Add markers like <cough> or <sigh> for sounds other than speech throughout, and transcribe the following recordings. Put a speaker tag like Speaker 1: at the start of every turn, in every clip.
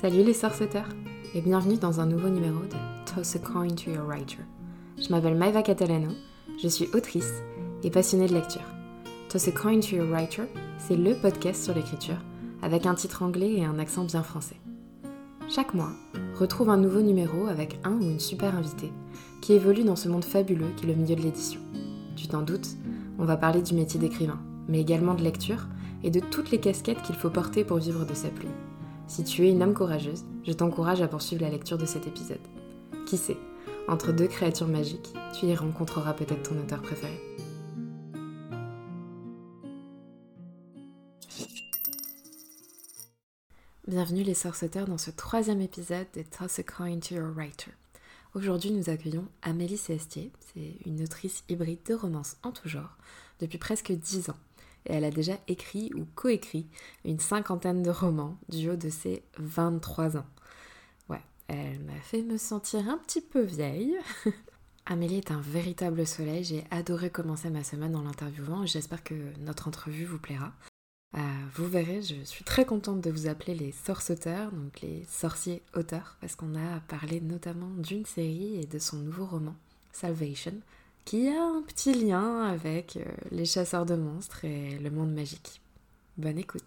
Speaker 1: Salut les sorceteurs et bienvenue dans un nouveau numéro de Toss a Coin to Your Writer. Je m'appelle Maeva Catalano, je suis autrice et passionnée de lecture. Toss a Coin to Your Writer, c'est le podcast sur l'écriture avec un titre anglais et un accent bien français. Chaque mois, retrouve un nouveau numéro avec un ou une super invitée qui évolue dans ce monde fabuleux qui est le milieu de l'édition. Tu t'en doutes, on va parler du métier d'écrivain, mais également de lecture et de toutes les casquettes qu'il faut porter pour vivre de sa plume. Si tu es une âme courageuse, je t'encourage à poursuivre la lecture de cet épisode. Qui sait, entre deux créatures magiques, tu y rencontreras peut-être ton auteur préféré. Bienvenue les sorceteurs dans ce troisième épisode de Toss a Coin to Your Writer. Aujourd'hui, nous accueillons Amélie Cestier. C'est une autrice hybride de romances en tout genre depuis presque dix ans et elle a déjà écrit ou coécrit une cinquantaine de romans du haut de ses 23 ans. Ouais, elle m'a fait me sentir un petit peu vieille. <laughs> Amélie est un véritable soleil, j'ai adoré commencer ma semaine en l'interviewant et j'espère que notre entrevue vous plaira. Euh, vous verrez, je suis très contente de vous appeler les sorceteurs, donc les sorciers auteurs, parce qu'on a parlé notamment d'une série et de son nouveau roman, Salvation, qui a un petit lien avec euh, les chasseurs de monstres et le monde magique. Bonne écoute.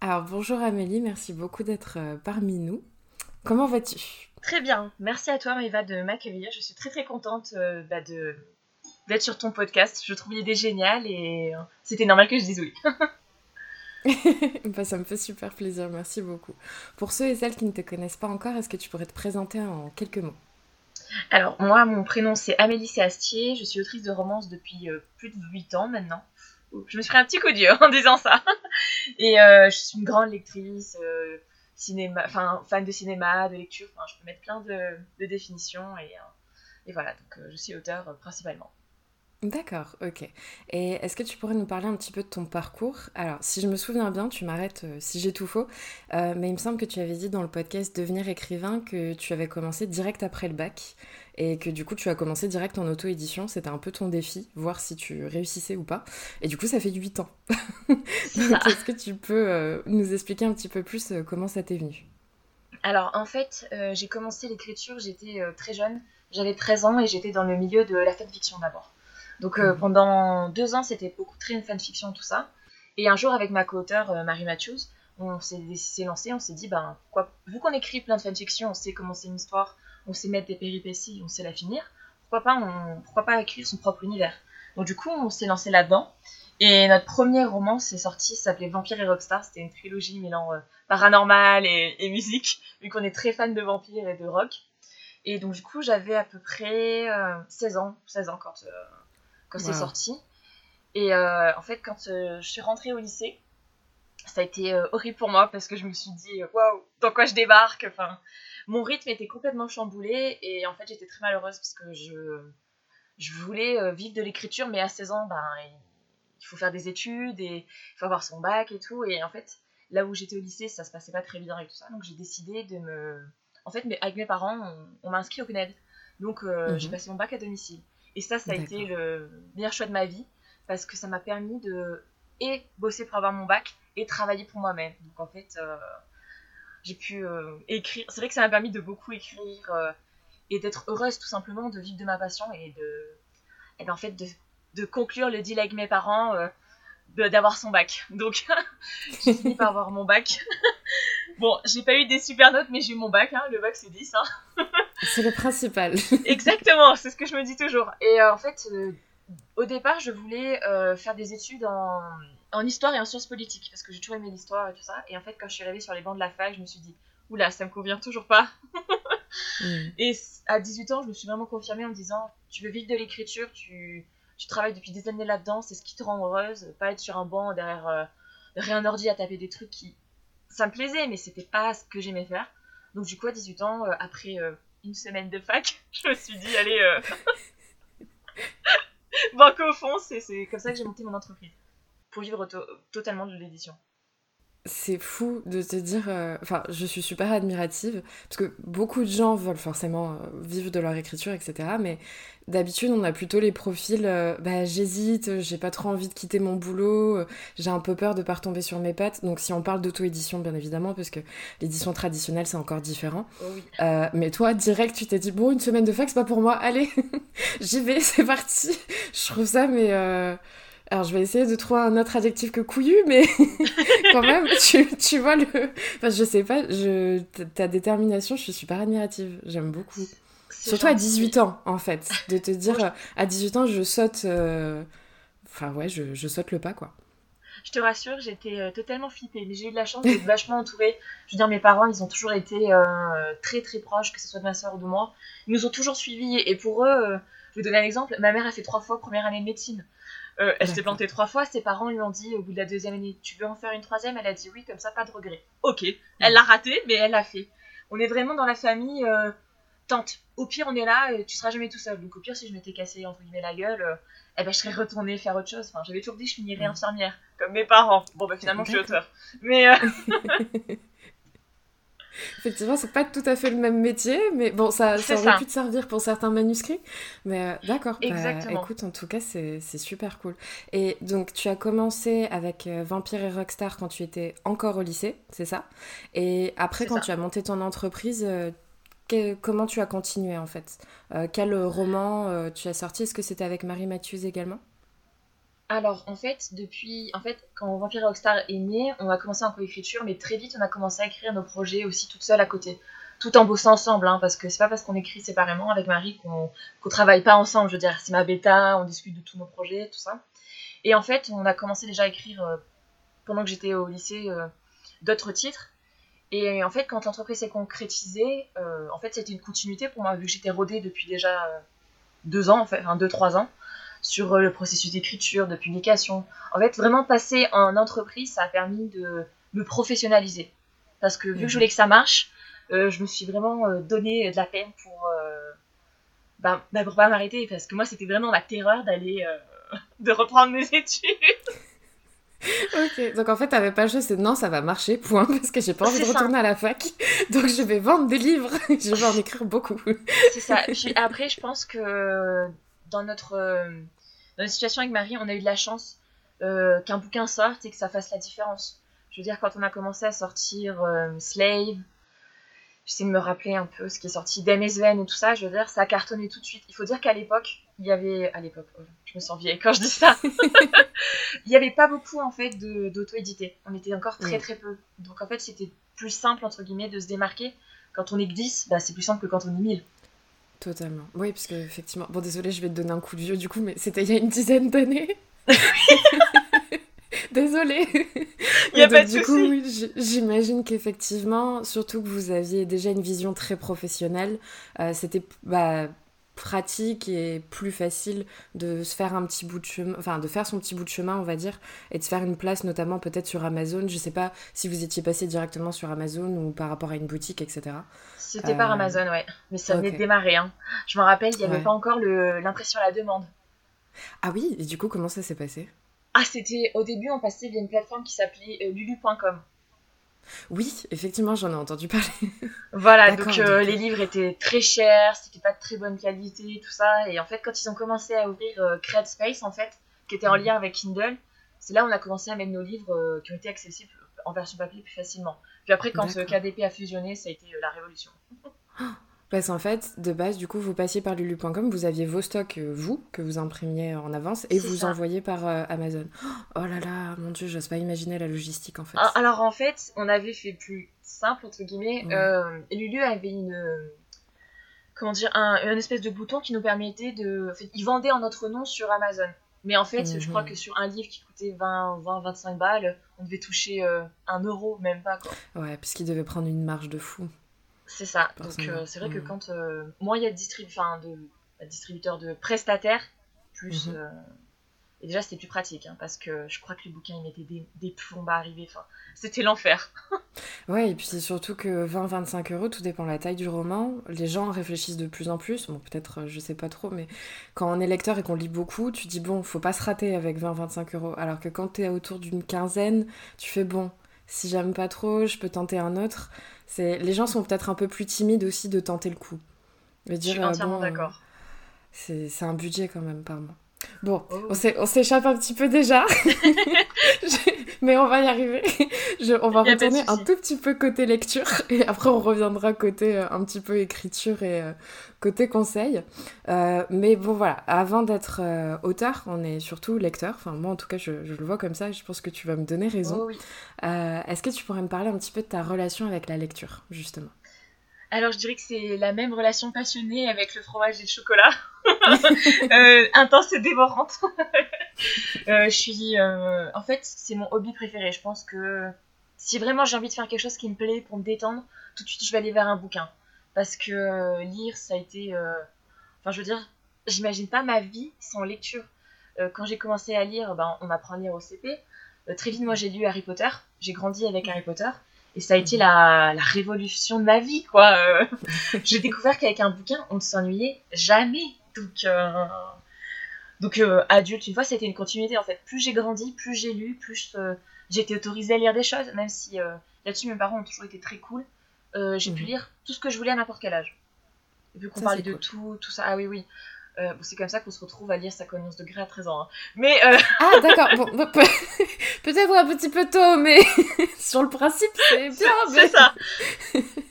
Speaker 1: Alors bonjour Amélie, merci beaucoup d'être euh, parmi nous. Comment vas-tu?
Speaker 2: Très bien, merci à toi Maëva de m'accueillir. Je suis très très contente euh, bah, de d'être sur ton podcast. Je trouve l'idée géniale et c'était normal que je dise oui. <laughs> <laughs>
Speaker 1: bah, ça me fait super plaisir, merci beaucoup. Pour ceux et celles qui ne te connaissent pas encore, est-ce que tu pourrais te présenter en quelques mots?
Speaker 2: Alors, moi, mon prénom c'est Amélie Séastier. Je suis autrice de romance depuis euh, plus de 8 ans maintenant. Je me suis pris un petit coup dur en <laughs> disant ça. Et euh, je suis une grande lectrice, euh, cinéma, fan de cinéma, de lecture. Je peux mettre plein de, définitions. Et, et, voilà, donc je suis auteur principalement.
Speaker 1: D'accord, ok. Et est-ce que tu pourrais nous parler un petit peu de ton parcours? Alors, si je me souviens bien, tu m'arrêtes si j'ai tout faux, mais il me semble que tu avais dit dans le podcast Devenir écrivain que tu avais commencé direct après le bac et que du coup tu as commencé direct en auto-édition. C'était un peu ton défi, voir si tu réussissais ou pas. Et du coup, ça fait 8 ans. <laughs> est-ce que tu peux euh, nous expliquer un petit peu plus euh, comment ça t'est venu?
Speaker 2: Alors, en fait, euh, j'ai commencé l'écriture, j'étais très jeune, j'avais 13 ans et j'étais dans le milieu de la fanfiction d'abord. Donc mmh. pendant deux ans, c'était beaucoup très une fanfiction, tout ça. Et un jour, avec ma co-auteure Marie Matthews, on s'est lancé, on s'est dit, ben, quoi, vu qu'on écrit plein de fanfiction, on sait comment c'est une histoire, on sait mettre des péripéties, on sait la finir, pourquoi pas, on, pourquoi pas écrire son propre univers Donc du coup, on s'est lancé là-dedans. Et notre premier roman s'est sorti, s'appelait Vampire et Rockstar. C'était une trilogie mêlant euh, paranormal et, musique, vu qu'on est très fan de vampires et de rock. Et donc du coup, j'avais à peu près 16 euh, ans, 16 ans quand, euh, quand c'est sorti. Et en fait, quand je suis rentrée au lycée, ça a été horrible pour moi parce que je me suis dit, waouh, dans quoi je débarque Enfin, mon rythme était complètement chamboulé et en fait j'étais très malheureuse parce que je, je voulais euh, vivre de l'écriture mais à 16 ans ben, il faut faire des études et il faut avoir son bac et tout. Et en fait là où j'étais au lycée ça se passait pas très bien et tout ça. Donc j'ai décidé de me en fait avec mes parents on, m'a inscrit au CNED donc euh, j'ai mhm. passé mon bac à domicile et ça ça a été le meilleur choix de ma vie parce que ça m'a permis de et bosser pour avoir mon bac et travailler pour moi-même donc en fait euh, j'ai pu euh, écrire. C'est vrai que ça m'a permis de beaucoup écrire euh, et d'être heureuse tout simplement de vivre de ma passion et de, et ben, en fait de, de, conclure le deal avec mes parents d'avoir son bac. <laughs> Donc <laughs> j'ai fini par avoir mon bac. <laughs> bon, j'ai pas eu des super notes, mais j'ai eu mon bac. Hein. Le bac c'est 10. Hein.
Speaker 1: C'est le principal. <laughs>
Speaker 2: Exactement, c'est ce que je me dis toujours. Et en fait, au départ, je voulais faire des études en en histoire et en sciences politiques, parce que j'ai toujours aimé l'histoire et tout ça. Et en fait, quand je suis arrivée sur les bancs de la fac, je me suis dit, oula, ça me convient toujours pas. Mm. Et à 18 ans, je me suis vraiment confirmée en me disant, tu veux vivre de l'écriture, tu, tu travailles depuis des années là-dedans, c'est ce qui te rend heureuse, pas être sur un banc derrière, euh, un ordi à taper des trucs qui. Ça me plaisait, mais c'était pas ce que j'aimais faire. Donc, du coup, à 18 ans, euh, après euh, une semaine de fac, <laughs> je me suis dit, allez, euh... <laughs> au fond, c'est comme ça que j'ai monté mon entreprise. Pour vivre totalement de l'édition.
Speaker 1: C'est fou de te dire. euh, Enfin, je suis super admirative parce que beaucoup de gens veulent forcément euh, vivre de leur écriture, etc. Mais d'habitude, on a plutôt les profils. euh, bah, j'hésite, j'ai pas trop envie de quitter mon boulot, euh, j'ai un peu peur de pas retomber sur mes pattes. Donc, si on parle d'auto-édition, bien évidemment, parce que l'édition traditionnelle, c'est encore différent.
Speaker 2: Oh oui.
Speaker 1: Euh, mais toi, direct, tu t'es dit, bon, une semaine de fac, c'est pas pour moi, allez, <laughs> j'y vais, c'est parti. Je trouve ça, mais. Alors, je vais essayer de trouver un autre adjectif que couillu, mais <laughs> quand même, tu, tu vois le. Enfin, je sais pas, je... ta- détermination, je suis super admirative. J'aime beaucoup. Surtout à
Speaker 2: gentil.
Speaker 1: 18 ans, en fait. De te dire, à 18 ans, je saute. euh, Enfin, ouais, je, je saute le pas, quoi.
Speaker 2: Je te rassure, j'étais euh, totalement flippée, mais j'ai eu de la chance d'être vachement entourée. Je veux dire, mes parents, ils ont toujours été euh, très très proches, que ce soit de ma soeur ou de moi. Ils nous ont toujours suivis, et pour eux, euh, je vais vous donner un exemple, ma mère a fait trois fois première année de médecine. Euh, elle s'est plantée trois fois, ses parents lui ont dit au bout de la deuxième année, tu veux en faire une troisième? Elle a dit oui, comme ça, pas de regret. Ok, elle l'a raté, mais elle l'a fait. On est vraiment dans la famille euh, tante. Au pire, on est là, et tu seras jamais tout seul. Donc au pire, si je m'étais cassé entre guillemets la gueule, euh, eh ben, je serais retournée faire autre chose. Enfin, j'avais toujours dit que je finirais
Speaker 1: Mm.
Speaker 2: infirmière, comme mes parents. Bon, bah finalement, je suis auteur. Mais euh, <laughs> <laughs>
Speaker 1: Effectivement, c'est pas tout à fait le même métier, mais bon, ça, aurait
Speaker 2: ça.
Speaker 1: pu te servir pour certains manuscrits. Mais euh, d'accord, bah, écoute, en tout cas, c'est super cool. Et donc, tu as commencé avec euh, Vampire et Rockstar quand tu étais encore au lycée, c'est ça? Et après, quand
Speaker 2: ça.
Speaker 1: tu as monté ton entreprise, euh, que- comment tu as continué en fait? Quel roman tu as sorti? Est-ce que c'était avec Marie Matthews également?
Speaker 2: Alors, en fait, depuis. En fait, quand Vampire Rockstar est né, on a commencé en coécriture, mais très vite, on a commencé à écrire nos projets aussi toute seule à côté. Tout en bossant ensemble, hein, parce que c'est pas parce qu'on écrit séparément avec Marie qu'on qu'on travaille pas ensemble. Je veux dire, c'est ma bêta, on discute de tous nos projets, tout ça. Et en fait, on a commencé déjà à écrire, euh, pendant que j'étais au lycée, euh, d'autres titres. Et en fait, quand l'entreprise s'est concrétisée, euh, en fait, c'était une continuité pour moi, vu que j'étais rodée depuis déjà deux ans, en fait, enfin deux, trois ans, sur euh, le processus d'écriture, de publication. En fait, vraiment passer en entreprise, ça a permis de me professionnaliser. Parce que vu
Speaker 1: Mhm.
Speaker 2: que je voulais que ça marche, euh, je me suis vraiment euh, donné de la peine pour, euh, bah, bah, pour pas m'arrêter. Parce que moi, c'était vraiment ma terreur d'aller, euh, <laughs> de reprendre mes études.
Speaker 1: Ok, donc en fait, t'avais pas le choix, c'est non, ça va marcher, point, parce que j'ai pas envie de
Speaker 2: ça.
Speaker 1: retourner à la fac, <laughs> donc je vais vendre des livres, <laughs> je vais en écrire beaucoup.
Speaker 2: C'est ça. Puis après, je pense que dans notre, euh, dans notre situation avec Marie, on a eu de la chance euh, qu'un bouquin sorte et que ça fasse la différence. Je veux dire, quand on a commencé à sortir euh, Slave, j'essaie de me rappeler un peu ce qui est sorti d'MSVN et tout ça, je veux dire, ça a cartonné tout de suite. Il faut dire qu'à l'époque, il y avait. À l'époque, oh, je me sens vieille quand je dis ça. <laughs> il n'y avait pas beaucoup en fait d'auto-édité. On était encore très
Speaker 1: Mm.
Speaker 2: très peu. Donc en fait, c'était plus simple entre guillemets de se démarquer. Quand on est que 10, bah, c'est plus simple que quand on est 1000.
Speaker 1: Totalement. Oui, parce que effectivement, bon, désolé, je vais te donner un coup de vieux du coup, mais c'était il y a une dizaine d'années. <laughs> Désolée.
Speaker 2: Y a pas de
Speaker 1: du coup, oui, j'imagine qu'effectivement, surtout que vous aviez déjà une vision très professionnelle, euh, c'était bah, pratique et plus facile de se faire un petit bout de chemin, enfin de faire son petit bout de chemin, on va dire, et de se faire une place notamment peut-être sur Amazon. Je sais pas si vous étiez passé directement sur Amazon ou par rapport à une boutique, etc.
Speaker 2: C'était par
Speaker 1: Euh,
Speaker 2: Amazon, ouais. Mais ça venait
Speaker 1: ok.
Speaker 2: de démarrer. Hein. Je me rappelle, il n'y avait
Speaker 1: Ouais.
Speaker 2: pas encore l'impression à la demande.
Speaker 1: Ah oui, et du coup, comment ça s'est passé?
Speaker 2: Ah, c'était au début, on passait via une plateforme qui s'appelait euh, lulu.com.
Speaker 1: Oui, effectivement, j'en ai entendu parler. <laughs>
Speaker 2: Voilà, donc euh,
Speaker 1: donc-
Speaker 2: les livres étaient très chers, c'était pas de très bonne qualité, tout ça. Et en fait, quand ils ont commencé à ouvrir euh, Create Space, en fait, qui était en lien avec Kindle, c'est là où on a commencé à mettre nos livres euh, qui ont été accessibles en version papier plus facilement. Puis après, quand euh. KDP a fusionné, ça a été euh, la révolution.
Speaker 1: Parce qu'en fait, de base, du coup, vous passiez par lulu.com, vous aviez vos stocks, euh, vous, que vous imprimiez en avance, et vous
Speaker 2: ça.
Speaker 1: envoyez par euh, Amazon. Oh là là, mon dieu, j'ose pas imaginer la logistique, en fait.
Speaker 2: Ah, Alors en fait, on avait fait plus simple entre guillemets.
Speaker 1: Ouais.
Speaker 2: Euh, Lulu avait une comment dire un, un espèce de bouton qui nous permettait de. En fait, ils vendaient en notre nom sur Amazon. Mais en fait, je
Speaker 1: Mhm.
Speaker 2: crois que sur un livre qui coûtait 20, 20 25 balles, on devait toucher euh, un euro, même pas quoi.
Speaker 1: Ouais, puisqu'il devait prendre une marge de fou.
Speaker 2: C'est ça. Donc euh, c'est vrai que
Speaker 1: Mhm.
Speaker 2: quand euh, moins il y a de, distribu de, de distributeurs de prestataires, plus.
Speaker 1: Mhm.
Speaker 2: euh, et déjà, c'était plus pratique, hein, parce que je crois que les bouquins, ils mettaient des, des plombs à arriver. Enfin, c'était l'enfer. <laughs>
Speaker 1: Ouais, et puis c'est surtout que 20-25 euros, tout dépend de la taille du roman. Les gens réfléchissent de plus en plus. Bon, peut-être, euh, je sais pas trop, mais quand on est lecteur et qu'on lit beaucoup, tu dis bon, faut pas se rater avec 20-25 euros. Alors que quand t'es autour d'une quinzaine, tu fais bon. Si j'aime pas trop, je peux tenter un autre. C'est les gens sont peut-être un peu plus timides aussi de tenter le coup.
Speaker 2: je suis entièrement d'accord.
Speaker 1: c'est un budget quand même par mois. Bon, oh. on s'échappe un petit peu déjà, <laughs> mais on va y arriver. on va retourner un tout petit peu côté lecture et après on reviendra côté euh, un petit peu écriture et euh, côté conseil. Euh, mais bon voilà, avant d'être auteur, on est surtout lecteur. Enfin moi en tout cas je, le vois comme ça et je pense que tu vas me donner raison.
Speaker 2: Oh
Speaker 1: est-ce que tu pourrais me parler un petit peu de ta relation avec la lecture justement?
Speaker 2: Alors, je dirais que c'est la même relation passionnée avec le fromage et le chocolat. <laughs> euh, intense et dévorante. <laughs> euh, je suis. Euh, en fait, c'est mon hobby préféré. Je pense que si vraiment j'ai envie de faire quelque chose qui me plaît pour me détendre, tout de suite, je vais aller vers un bouquin. Parce que euh, lire, ça a été. Euh, enfin, je veux dire, j'imagine pas ma vie sans lecture. quand j'ai commencé à lire, ben, on apprend à lire au CP. très vite, moi, j'ai lu Harry Potter. J'ai grandi avec Harry Potter. Et ça a été la, la révolution de ma vie, quoi. Euh, <laughs> j'ai découvert qu'avec un bouquin, on ne s'ennuyait jamais. Donc, euh, donc euh, adulte, une fois, c'était une continuité, en fait. Plus j'ai grandi, plus j'ai lu, plus j'ai été autorisée à lire des choses, même si là-dessus, mes parents ont toujours été très cool. j'ai pu mhm. lire tout ce que je voulais à n'importe quel âge. Vu qu'on parlait de tout, tout ça. Ah oui, oui. Euh, c'est comme ça qu'on se retrouve à lire sa connaissance de gré à 13 ans. Hein. Mais euh, <laughs>
Speaker 1: Ah, d'accord. Bon, <laughs> peut-être un petit peu tôt, mais <laughs> sur le principe, c'est bien.
Speaker 2: C'est ça.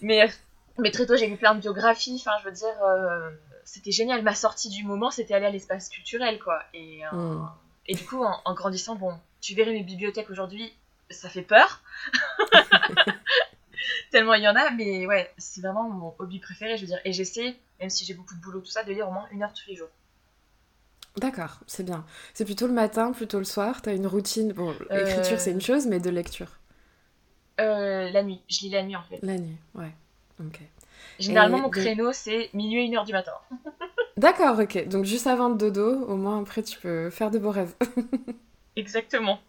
Speaker 2: mais, mais très tôt, j'ai lu plein de biographies. Enfin, je veux dire, euh, c'était génial. Ma sortie du moment, c'était aller à l'espace culturel, quoi. Et, hmm. et du coup, en, grandissant, bon, tu verrais mes bibliothèques aujourd'hui, ça fait peur. Tellement il y en a, mais ouais, c'est vraiment mon hobby préféré, je veux dire. Et j'essaie même si j'ai beaucoup de boulot, tout ça, de lire au moins une heure tous les jours.
Speaker 1: D'accord, c'est bien. C'est plutôt le matin, plutôt le soir T'as une routine Bon, l'écriture c'est une euh, chose, mais de lecture
Speaker 2: euh, La nuit, je lis la nuit en fait.
Speaker 1: La nuit, ouais, ok.
Speaker 2: Généralement, mon créneau c'est minuit et une heure du matin. <laughs>
Speaker 1: D'accord, ok. Donc juste avant le dodo, au moins après tu peux faire de beaux rêves. <laughs>
Speaker 2: Exactement.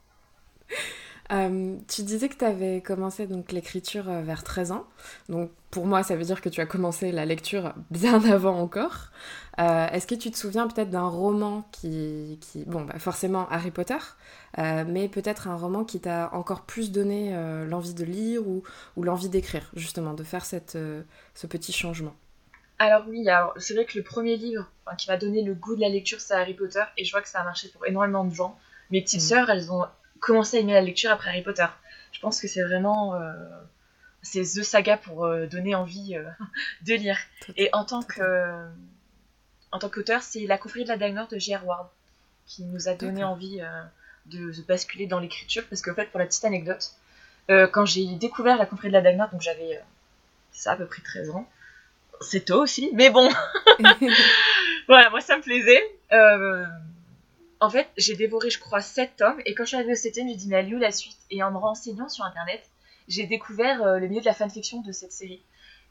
Speaker 1: Euh, tu disais que tu avais commencé donc l'écriture euh, vers 13 ans. Donc pour moi, ça veut dire que tu as commencé la lecture bien <laughs> avant encore. Euh, est-ce que tu te souviens peut-être d'un roman qui, qui, bon, bah forcément Harry Potter, mais peut-être un roman qui t'a encore plus donné l'envie de lire ou, ou l'envie d'écrire, justement, de faire cette, ce petit changement?
Speaker 2: Alors oui, c'est vrai que le premier livre qui m'a donné le goût de la lecture, c'est Harry Potter, et je vois que ça a marché pour énormément de gens. Mes petites mmh. sœurs, elles ont commencer à aimer la lecture après Harry Potter. Je pense que c'est vraiment euh, c'est The Saga pour euh, donner envie euh, <laughs> de lire. Et en tant que en tant qu'auteur, c'est La confrérie de la Dague de J.R. Ward qui nous a donné envie de, basculer dans l'écriture parce qu'en fait, pour la petite anecdote, quand j'ai découvert La confrérie de la Dague donc j'avais ça à peu près 13 ans. C'est tôt aussi, mais bon. <laughs> <laughs> voilà, moi ça me plaisait en fait, j'ai dévoré, je crois, 7 tomes. Et quand je suis arrivée au 7 je me dit, mais elle est où la suite Et en me renseignant sur Internet, j'ai découvert euh, le milieu de la fanfiction de cette série.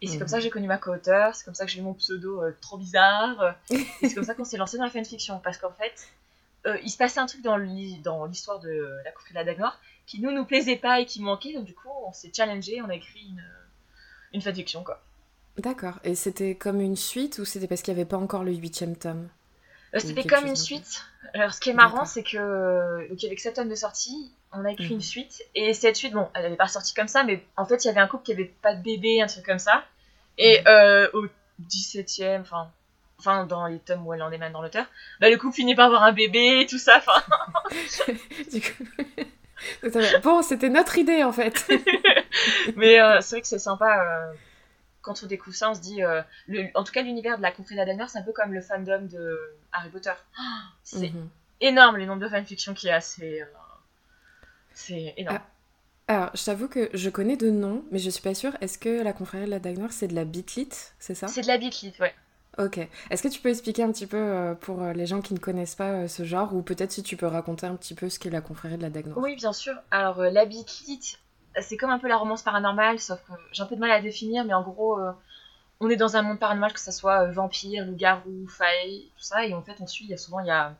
Speaker 2: Et c'est comme ça que j'ai connu ma co-auteur, c'est comme ça que j'ai eu mon pseudo euh, trop bizarre. <laughs> et c'est comme ça qu'on s'est lancé dans la fanfiction. Parce qu'en fait, euh, il se passait un truc dans l'histoire de La Coupe de la qui nous nous plaisait pas et qui manquait. Donc du coup, on s'est challengé, on a écrit une, une fanfiction, quoi.
Speaker 1: D'accord. Et c'était comme une suite ou c'était parce qu'il n'y avait pas encore le huitième tome?
Speaker 2: C'était comme une suite. Alors, ce qui est marrant, c'est que donc, avec cette tonnes de sortie, on a écrit une mhm. suite. Et cette suite, bon, elle n'avait pas sorti comme ça, mais en fait, il y avait un couple qui avait pas de bébé, un truc comme ça. Et mhm. euh, au 17ème, enfin, enfin, dans les tomes où elle en est maintenant dans l'auteur, bah, le couple finit par avoir un bébé et tout ça. Enfin. <laughs> <laughs>
Speaker 1: du coup. <laughs> bon, c'était notre idée en fait.
Speaker 2: mais euh, c'est vrai que c'est sympa quand on découvre ça, on se dit, euh, en tout cas, l'univers de la confrérie de la c'est un peu comme le fandom de Harry Potter. <gasps> c'est mhm. énorme les nombres de fanfictions qu'il y a, c'est, euh, énorme.
Speaker 1: Ah, alors, je t'avoue que je connais de noms, mais je suis pas sûre. Est-ce que la confrérie de la Dague c'est de la bitlit, c'est ça?
Speaker 2: C'est de la bitlit, ouais.
Speaker 1: Ok. Est-ce que tu peux expliquer un petit peu euh, pour les gens qui ne connaissent pas ce genre, ou peut-être si tu peux raconter un petit peu ce qu'est la confrérie de la Dague
Speaker 2: Oui, bien sûr. Alors, la bitlit, c'est comme un peu la romance paranormale, sauf que j'ai un peu de mal à définir, mais en gros, euh, on est dans un monde paranormal, que ce soit euh, vampire, loup-garou, faille, tout ça, et en fait, on suit, il y a souvent, il y a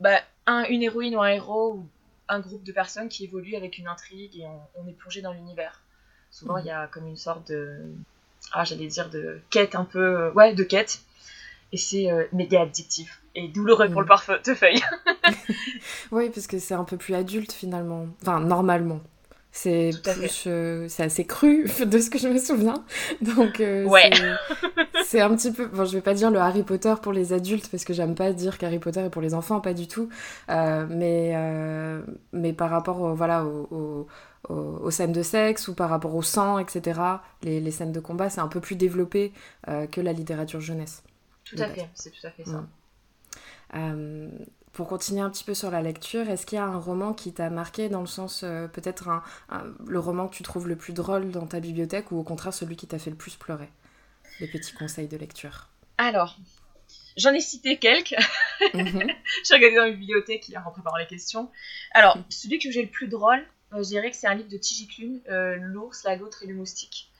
Speaker 2: bah, un, une héroïne ou un héros, ou un groupe de personnes qui évoluent avec une intrigue, et on, est plongé dans l'univers. Souvent, il y a comme une sorte de. Ah, j'allais dire de quête un peu. Euh, ouais, de quête. Et c'est méga addictif. Et douloureux pour le portefeuille. <laughs>
Speaker 1: oui, parce que c'est un peu plus adulte finalement. Enfin, normalement. C'est plus, euh, c'est assez cru <laughs> de ce que je me souviens. Donc, euh,
Speaker 2: ouais.
Speaker 1: c'est un petit peu. Bon, je vais pas dire le Harry Potter pour les adultes parce que j'aime pas dire qu'Harry Potter est pour les enfants, pas du tout. Euh, mais, mais par rapport, voilà, aux, scènes de sexe ou par rapport au sang, etc. Les, les scènes de combat, c'est un peu plus développé que la littérature jeunesse.
Speaker 2: Tout à fait, c'est tout à fait ça.
Speaker 1: Pour continuer un petit peu sur la lecture, est-ce qu'il y a un roman qui t'a marqué dans le sens, euh, peut-être un, le roman que tu trouves le plus drôle dans ta bibliothèque ou au contraire celui qui t'a fait le plus pleurer? Les petits conseils de lecture.
Speaker 2: Alors, j'en ai cité quelques. Mhm. <laughs> j'ai regardé dans la bibliothèque hier en préparant les questions. Alors, celui que j'ai le plus drôle, euh, je dirais que c'est un livre de Tiji Klun, euh, L'ours, la loutre et le moustique.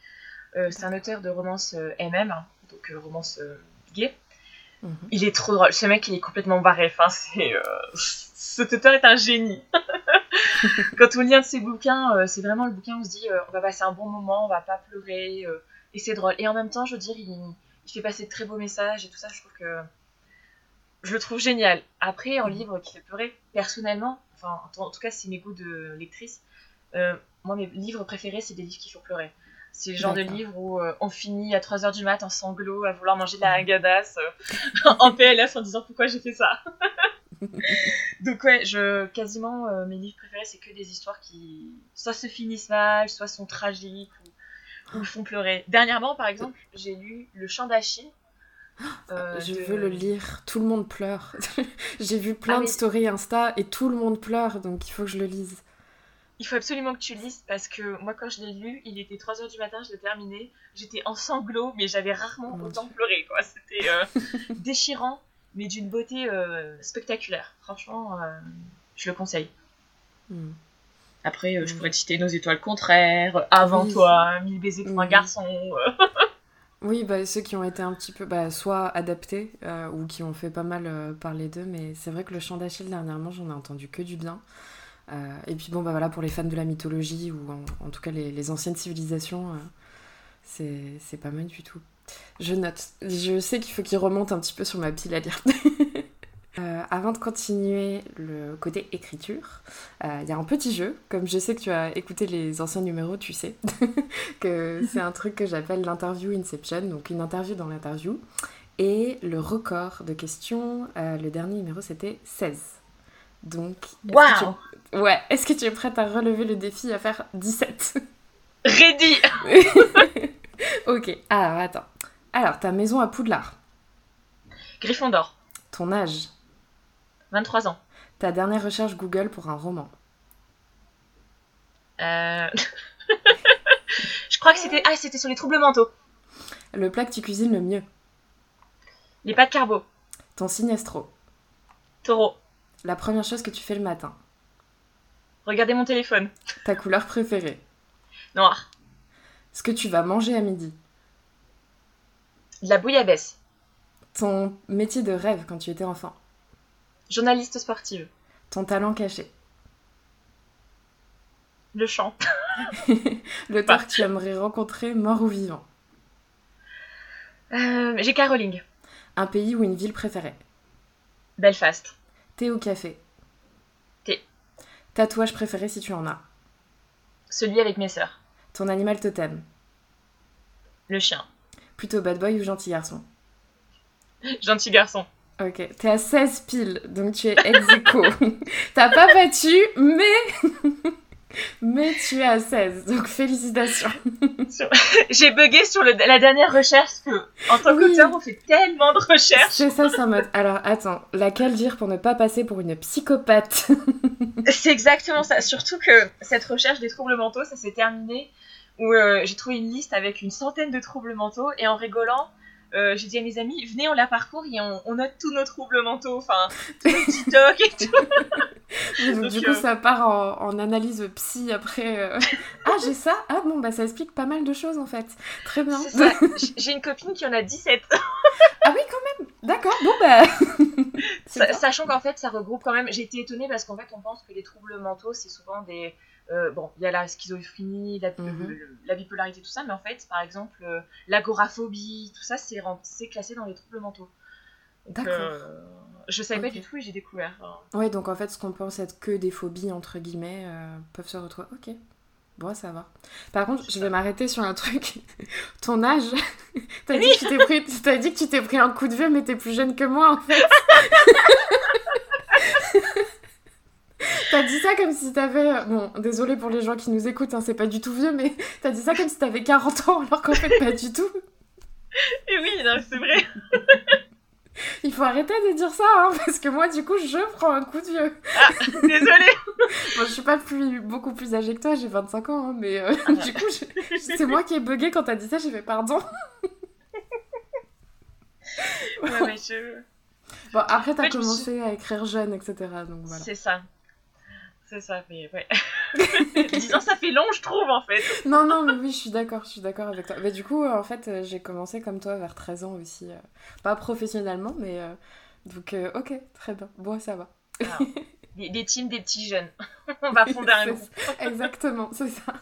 Speaker 2: c'est un auteur de romance MM, donc romance gay. Mhm. Il est trop drôle. Ce mec, il est complètement barré. Enfin, c'est, euh... cet auteur est un génie. <laughs> Quand on lit un de ses bouquins, euh, c'est vraiment le bouquin où on se dit euh, on va passer un bon moment, on va pas pleurer, et c'est drôle. Et en même temps, je veux dire, il, fait passer de très beaux messages et tout ça. Je trouve que je le trouve génial. Après, en mhm. livre qui fait pleurer, personnellement, enfin, en, tout cas, c'est mes goûts de lectrice. moi, mes livres préférés, c'est des livres qui font pleurer. C'est le genre de livre où euh, on finit à 3h du mat en sanglots à vouloir manger de la hagadas euh, <laughs> en PLS en disant pourquoi j'ai fait ça. <laughs> Donc ouais, je quasiment euh, mes livres préférés c'est que des histoires qui soit se finissent mal, soit sont tragiques ou, font pleurer. Dernièrement par exemple, j'ai lu Le Chant d'Achille. <gasps>
Speaker 1: je veux le lire, tout le monde pleure. <laughs> j'ai vu plein ah, de stories Insta et tout le monde pleure donc il faut que je le lise
Speaker 2: il faut absolument que tu lises parce que moi quand je l'ai lu, il était 3h du matin, je l'ai terminé, j'étais en sanglots mais j'avais rarement oh autant pleuré quoi. C'était euh, <laughs> déchirant mais d'une beauté euh, spectaculaire. Franchement, euh, je le conseille. Hmm. Après, je hmm. pourrais te citer Nos étoiles contraires, Avant toi, Mille baisers pour un garçon.
Speaker 1: oui, bah, ceux qui ont été un petit peu bah, soit adaptés ou qui ont fait pas mal parler d'eux, mais c'est vrai que le chant d'Achille dernièrement, j'en ai entendu que du bien. Euh, et puis bon, bah voilà, pour les fans de la mythologie, ou en, tout cas les, anciennes civilisations, euh, c'est pas mal du tout. Je note. Je sais qu'il faut qu'il remonte un petit peu sur ma pile à lire. <laughs> Euh, avant de continuer le côté écriture, il y a un petit jeu. Comme je sais que tu as écouté les anciens numéros, tu sais <laughs> que c'est un truc que j'appelle l'interview Inception, donc une interview dans l'interview. Et le record de questions, le dernier numéro c'était 16. Donc,
Speaker 2: wow.
Speaker 1: Ouais, est-ce que tu es prête à relever le défi à faire 17 <laughs>
Speaker 2: Ready <laughs>
Speaker 1: Ok, alors attends. Alors, ta maison à Poudlard
Speaker 2: Gryffondor.
Speaker 1: Ton âge
Speaker 2: 23 ans.
Speaker 1: Ta dernière recherche Google pour un roman
Speaker 2: euh... <laughs> Je crois que c'était... Ah, c'était sur les troubles mentaux.
Speaker 1: Le plat que tu cuisines le mieux
Speaker 2: Les pâtes carbo.
Speaker 1: Ton sinestro
Speaker 2: Taureau.
Speaker 1: La première chose que tu fais le matin
Speaker 2: Regardez mon téléphone.
Speaker 1: Ta couleur préférée
Speaker 2: Noir.
Speaker 1: Ce que tu vas manger à midi
Speaker 2: De la bouillabaisse.
Speaker 1: Ton métier de rêve quand tu étais enfant
Speaker 2: Journaliste sportive.
Speaker 1: Ton talent caché
Speaker 2: Le chant. <laughs>
Speaker 1: Le bah. que tu aimerais rencontrer, mort ou vivant
Speaker 2: euh, J'ai Caroling.
Speaker 1: Un pays ou une ville préférée
Speaker 2: Belfast.
Speaker 1: Thé ou café Tatouage préféré si tu en as
Speaker 2: Celui avec mes sœurs.
Speaker 1: Ton animal totem
Speaker 2: Le chien.
Speaker 1: Plutôt bad boy ou gentil garçon? <laughs>
Speaker 2: Gentil garçon.
Speaker 1: Ok, t'es à 16 piles, donc tu es ex <laughs> T'as pas battu, mais Mais tu es à 16, donc félicitations. <laughs>
Speaker 2: J'ai bugué sur la dernière recherche que, en tant qu'auteur, on fait tellement de recherches.
Speaker 1: C'est ça, c'est en mode. Alors, attends, laquelle dire pour ne pas passer pour une psychopathe? <laughs>
Speaker 2: C'est exactement ça. Surtout que cette recherche des troubles mentaux, ça s'est terminé où euh, j'ai trouvé une liste avec une centaine de troubles mentaux et en rigolant, euh, j'ai dit à mes amis, venez, on la parcourt et on, note tous nos troubles mentaux, enfin, tous nos TikTok et tout. <laughs>
Speaker 1: donc, du coup, euh, ça part en, analyse psy après. Euh. <laughs> ah, j'ai ça Ah, bon, bah ça explique pas mal de choses en fait. Très bien. <laughs>
Speaker 2: J'ai une copine qui en a 17.
Speaker 1: ah oui, quand même D'accord, bon bah.
Speaker 2: sachant qu'en fait, ça regroupe quand même. J'ai été étonnée parce qu'en fait, on pense que les troubles mentaux, c'est souvent des euh, bon, il y a la schizophrénie, la, mhm. la, bipolarité, tout ça, mais en fait, par exemple, euh, l'agoraphobie, tout ça, c'est classé dans les troubles mentaux. D'accord. Euh, je savais pas du tout et j'ai découvert.
Speaker 1: Oui, donc en fait, ce qu'on pense être que des phobies, entre guillemets, peuvent se retrouver. Ok. Bon, ça va. Par contre, je vais m'arrêter sur un truc. <laughs> Ton âge. <laughs> T'as dit, que tu t'es pris... dit que tu t'es pris un coup de vieux, mais t'es plus jeune que moi, en fait. <laughs> T'as dit ça comme si t'avais. Euh, bon, désolé pour les gens qui nous écoutent, hein, c'est pas du tout vieux, mais <laughs> t'as dit ça comme si t'avais 40 ans, alors qu'en fait, pas du tout.
Speaker 2: Et oui, c'est vrai. <laughs>
Speaker 1: Il faut arrêter de dire ça, hein, parce que moi, du coup, je prends un coup de vieux.
Speaker 2: Ah, désolée. <laughs>
Speaker 1: bon, je suis pas plus, beaucoup plus âgée que toi, j'ai 25 ans, hein, mais euh, ah, du coup, c'est moi qui ai bugué quand t'as dit ça, j'ai fait pardon.
Speaker 2: ouais, mais je...
Speaker 1: Bon, après, t'as commencé à écrire jeune, etc. Donc voilà.
Speaker 2: C'est ça. C'est ça, mais ouais. <laughs> Disons, ça fait long, je trouve, en fait.
Speaker 1: Non, non, mais oui, je suis d'accord, je suis d'accord avec toi. Mais du coup, en fait, euh, j'ai commencé comme toi vers 13 ans aussi. Euh, pas professionnellement, mais. Euh, donc, ok, très bien. Bon, ça va.
Speaker 2: Ah, <laughs> des, teams, des petits jeunes. <laughs> On va fonder un groupe.
Speaker 1: Exactement, c'est ça.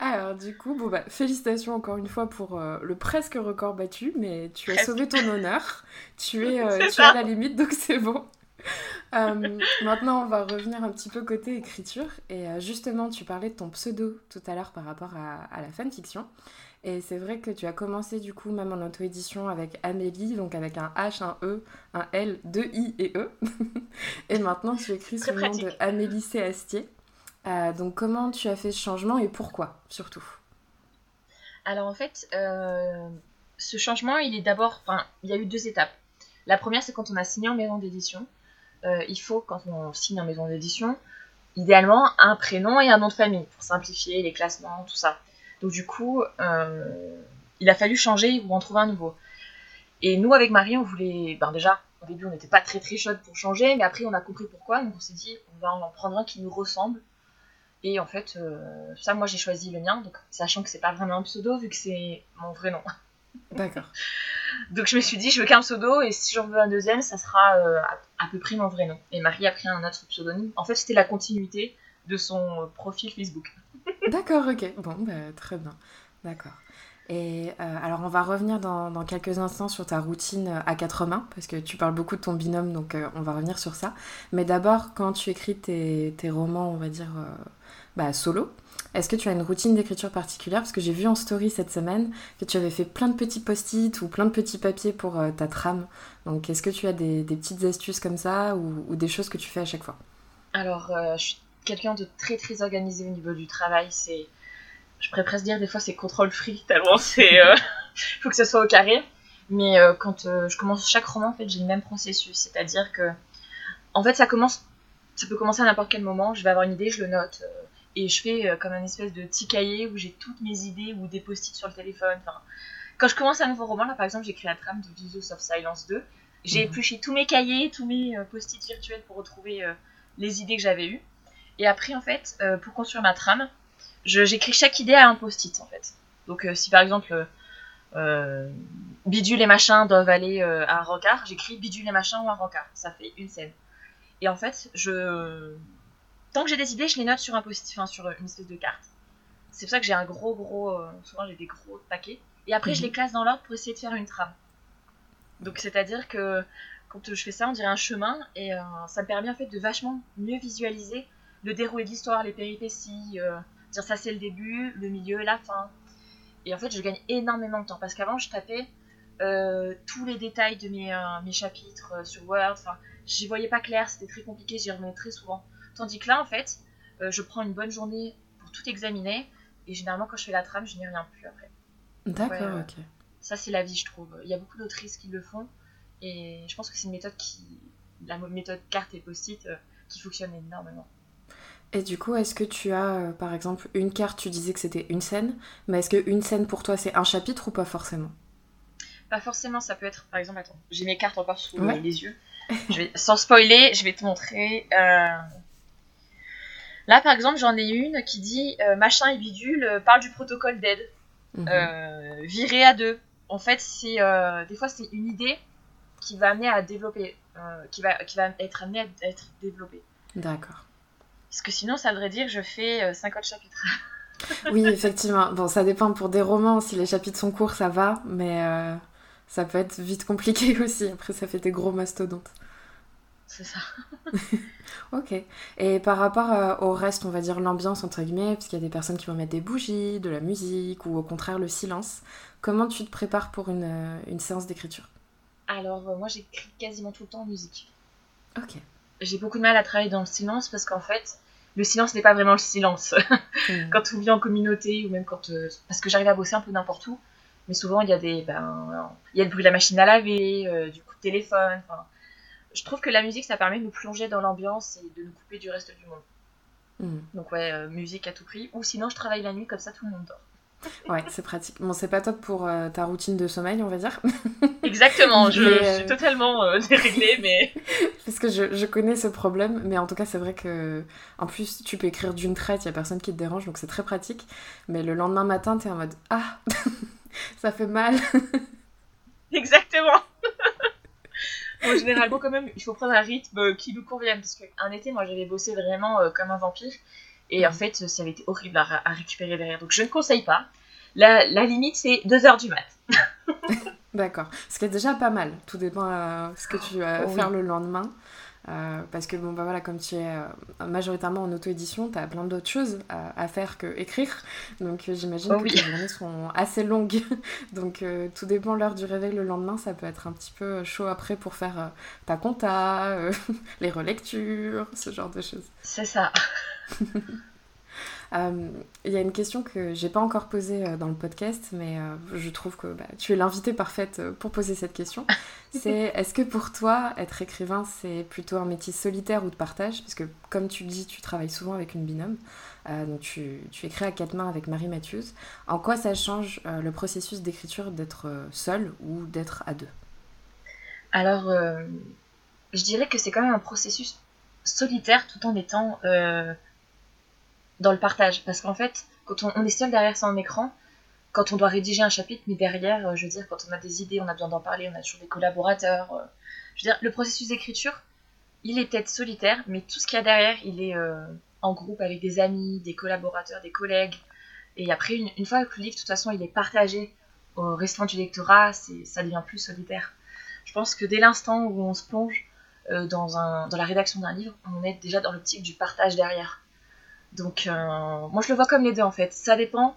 Speaker 1: Alors, du coup, bon, bah, félicitations encore une fois pour le presque record battu, mais tu as sauvé ton honneur. Tu es, tu es à la limite, donc c'est bon. <laughs> Euh, maintenant, on va revenir un petit peu côté écriture. Et euh, justement, tu parlais de ton pseudo tout à l'heure par rapport à, la fanfiction. Et c'est vrai que tu as commencé du coup même en auto-édition avec Amélie, donc avec un H, un E, un L, deux I et E. <laughs> et maintenant tu écris sous le nom de Amélie C. Astier. Euh, donc comment tu as fait ce changement et pourquoi surtout?
Speaker 2: Alors en fait, ce changement il est d'abord, enfin il y a eu deux étapes. La première c'est quand on a signé en maison d'édition. Euh, il faut, quand on signe en maison d'édition, idéalement un prénom et un nom de famille pour simplifier les classements, tout ça. Donc du coup, euh, il a fallu changer ou en trouver un nouveau. Et nous, avec Marie, on voulait... Ben déjà, au début, on n'était pas très très chaude pour changer, mais après, on a compris pourquoi. Donc on s'est dit, on va en prendre un qui nous ressemble. Et en fait, euh, ça, moi, j'ai choisi le mien, donc sachant que c'est pas vraiment un pseudo, vu que c'est mon vrai nom.
Speaker 1: D'accord.
Speaker 2: Donc je me suis dit, je veux qu'un pseudo, et si j'en veux un deuxième, ça sera euh, à, peu près mon vrai nom. Et Marie a pris un autre pseudonyme. En fait, c'était la continuité de son euh, profil Facebook. <laughs>
Speaker 1: D'accord, ok. Bon, bah, très bien. D'accord. Et euh, alors, on va revenir dans, quelques instants sur ta routine à quatre mains, parce que tu parles beaucoup de ton binôme, donc on va revenir sur ça. Mais d'abord, quand tu écris tes, tes romans, on va dire, bah, solo, est-ce que tu as une routine d'écriture particulière? Parce que j'ai vu en story cette semaine que tu avais fait plein de petits post-it ou plein de petits papiers pour euh, ta trame. Donc est-ce que tu as des, petites astuces comme ça ou, des choses que tu fais à chaque fois?
Speaker 2: Alors euh, je suis quelqu'un de très très organisé au niveau du travail. C'est, Je pourrais presque dire des fois c'est contrôle free <laughs> tellement c'est... Il euh, <laughs> faut que ce soit au carré. Mais quand je commence chaque roman, en fait, j'ai le même processus. C'est-à-dire que... En fait ça commence... Ça peut commencer à n'importe quel moment. Je vais avoir une idée, je le note et je fais euh, comme un espèce de petit cahier où j'ai toutes mes idées ou des post-it sur le téléphone. Enfin, quand je commence un nouveau roman, là par exemple, créé la trame de Visos of Silence 2. J'ai mhm. épluché tous mes cahiers, tous mes euh, post-it virtuels pour retrouver euh, les idées que j'avais eues. Et après, en fait, pour construire ma trame, j'écris chaque idée à un post-it en fait. Donc si par exemple bidule et machin doivent aller à un rencard, j'écris bidule et machin ou un rencard. Ça fait une scène. Et en fait, je tant que j'ai des idées, je les note sur un post enfin sur une espèce de carte. C'est pour ça que j'ai un gros gros, euh, souvent j'ai des gros paquets. Et après, je les mhm. classe dans l'ordre pour essayer de faire une trame. Donc c'est-à-dire que quand je fais ça, on dirait un chemin et euh, ça me permet en fait de vachement mieux visualiser le déroulé de l'histoire, les péripéties, euh, dire ça c'est le début, le milieu, la fin. Et en fait, je gagne énormément de temps parce qu'avant, je tapais tous les détails de mes, mes chapitres sur Word. Enfin, j'y voyais pas clair, c'était très compliqué, j'y revenais très souvent. Tandis que là, en fait, euh, je prends une bonne journée pour tout examiner. Et généralement, quand je fais la trame, je n'y reviens plus après.
Speaker 1: D'accord, ok.
Speaker 2: Ça, c'est la vie, je trouve. Il y a beaucoup d'autrices qui le font. Et je pense que c'est une méthode qui. La méthode carte et post-it euh, qui fonctionne énormément.
Speaker 1: Et du coup, est-ce que tu as, euh, par exemple, une carte, tu disais que c'était une scène, mais est-ce qu'une scène pour toi, c'est un chapitre ou pas forcément?
Speaker 2: Pas forcément, ça peut être, par exemple, attends, j'ai mes cartes encore sous les yeux. je vais, sans spoiler, je vais te montrer. Là, par exemple, j'en ai une qui dit euh, machin et bidule euh, parle du protocole d'aide. Mhm. Euh, virer à deux. En fait, c'est des fois c'est une idée qui va amener à développer, qui va qui va être amenée à être développée.
Speaker 1: D'accord.
Speaker 2: Parce que sinon, ça voudrait dire que je fais 50 chapitres. <laughs>
Speaker 1: oui, effectivement. Bon, ça dépend pour des romans. Si les chapitres sont courts, ça va, mais ça peut être vite compliqué <laughs> aussi. Après, ça fait des gros mastodontes.
Speaker 2: c'est ça. <laughs>
Speaker 1: ok. Et par rapport euh, au reste, on va dire l'ambiance entre guillemets, parce qu'il y a des personnes qui vont mettre des bougies, de la musique, ou au contraire le silence. Comment tu te prépares pour une, euh, une séance d'écriture?
Speaker 2: Alors, moi j'écris quasiment tout le temps en musique.
Speaker 1: Ok.
Speaker 2: J'ai beaucoup de mal à travailler dans le silence parce qu'en fait, le silence n'est pas vraiment le silence. <laughs> Hmm. quand on vit en communauté ou même quand. parce que j'arrive à bosser un peu n'importe où, mais souvent il y a des. Ben, il y a le bruit de la machine à laver, du coup de téléphone. Enfin, je trouve que la musique, ça permet de nous plonger dans l'ambiance et de nous couper du reste du monde. Hmm. Donc ouais, euh, musique à tout prix. Ou sinon, je travaille la nuit, comme ça tout le monde dort. <laughs>
Speaker 1: Ouais, c'est pratique. Bon, c'est pas top pour euh, ta routine de sommeil, on va dire. <laughs>
Speaker 2: Exactement, je, suis euh, totalement <laughs> déréglée, mais...
Speaker 1: Parce que je, je, connais ce problème, mais en tout cas, c'est vrai que... En plus, tu peux écrire d'une traite, il a personne qui te dérange, donc c'est très pratique. Mais le lendemain matin, t'es en mode « Ah Ça fait mal !»
Speaker 2: Exactement Bon, généralement, quand même, il faut prendre un rythme qui nous convienne. Parce qu'un été, moi, j'avais bossé vraiment euh, comme un vampire. Et en mm. fait, ça avait été horrible à, récupérer derrière. Donc, je ne conseille pas. La, la limite, c'est 2h du mat.
Speaker 1: D'accord. Ce qui est déjà pas mal. Tout dépend de euh, ce que tu vas oh, faire le lendemain. Euh, parce que bon bah voilà comme tu es euh, majoritairement en auto-édition, tu as plein d'autres choses à, faire que écrire. Donc euh, j'imagine oh que les journées sont assez longues. <laughs> Donc tout dépend l'heure du réveil le lendemain, ça peut être un petit peu chaud après pour faire ta compta, <laughs> les relectures, ce genre de choses.
Speaker 2: C'est ça. <laughs>
Speaker 1: Euh, il y a une question que j'ai pas encore posée euh, dans le podcast, mais euh, je trouve que bah, tu es l'invitée parfaite pour poser cette question. <laughs> C'est est-ce que pour toi, être écrivain, c'est plutôt un métier solitaire ou de partage? Parce que comme tu le dis, tu travailles souvent avec une binôme. donc tu, tu, écris à quatre mains avec Marie Matthews. En quoi ça change le processus d'écriture d'être seul ou d'être à deux?
Speaker 2: Alors, je dirais que c'est quand même un processus solitaire tout en étant dans le partage. Parce qu'en fait, quand on, est seul derrière son écran, quand on doit rédiger un chapitre, mais derrière, euh, je veux dire, quand on a des idées, on a besoin d'en parler, on a toujours des collaborateurs. Euh, je veux dire, le processus d'écriture, il est peut-être solitaire, mais tout ce qu'il y a derrière, il est euh, en groupe avec des amis, des collaborateurs, des collègues. Et après, une, fois que le livre, de toute façon, il est partagé au restant du lectorat, ça devient plus solitaire. Je pense que dès l'instant où on se plonge dans, dans la rédaction d'un livre, on est déjà dans l'optique du partage derrière. Donc, euh, moi, je le vois comme les deux, en fait. Ça dépend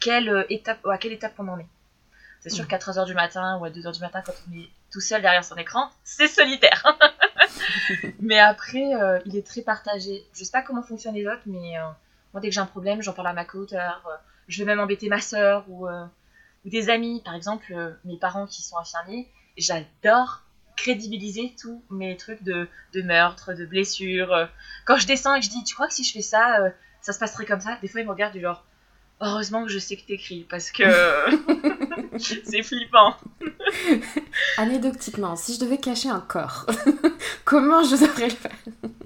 Speaker 2: quelle euh, étape, à quelle étape on en est. C'est sûr mm. qu'à 3h du matin ou à 2h du matin, quand on est tout seul derrière son écran, <laughs> c'est solitaire. <laughs> mais après, euh, il est très partagé. Je sais pas comment fonctionnent les autres, mais moi, dès que j'ai un problème, j'en parle à ma co-auteur. je vais même embêter ma soeur ou, ou des amis. Par exemple, mes parents qui sont infirmiers, j'adore crédibiliser tous mes trucs de, de meurtre, de blessures. Quand je descends et que je dis, tu crois que si je fais ça, euh, ça se passerait comme ça? Des fois, ils me regardent du genre, heureusement que je sais que t'écris, parce que <laughs> c'est flippant.
Speaker 1: Anecdotiquement, si je devais cacher un corps, <laughs> comment je devrais le faire?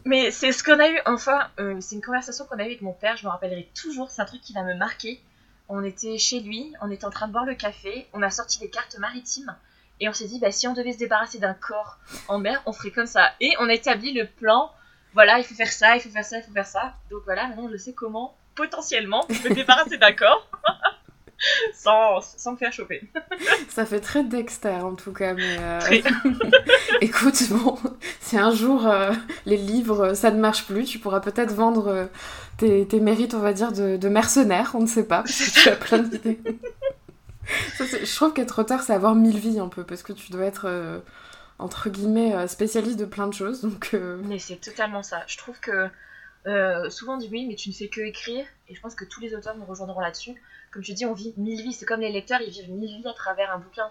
Speaker 2: Mais c'est ce qu'on a eu, enfin, euh, c'est une conversation qu'on a eue avec mon père, je me rappellerai toujours, c'est un truc qui va me marquer. On était chez lui, on était en train de boire le café, on a sorti des cartes maritimes, et on s'est dit, bah, si on devait se débarrasser d'un corps en mer, on ferait comme ça. Et on a établi le plan. Voilà, il faut faire ça, il faut faire ça, il faut faire ça. Donc voilà, maintenant je sais comment potentiellement me débarrasser d'un corps <laughs> sans, sans me faire choper. <laughs>
Speaker 1: ça fait très Dexter en tout cas, mais euh, <laughs> écoute, bon, si un jour euh, les livres ça ne marche plus, tu pourras peut-être vendre euh, tes, tes, mérites, on va dire, de, de mercenaire, on ne sait pas, parce que tu as plein d'idées je trouve qu'être auteur, c'est avoir mille vies un peu, parce que tu dois être, euh, entre guillemets, euh, spécialiste de plein de choses. Euh.
Speaker 2: Mais c'est totalement ça. Je trouve que souvent on dit oui, mais tu ne fais que écrire, et je pense que tous les auteurs nous rejoindront là-dessus. Comme tu dis, on vit mille vies, c'est comme les lecteurs, ils vivent mille vies à travers un bouquin.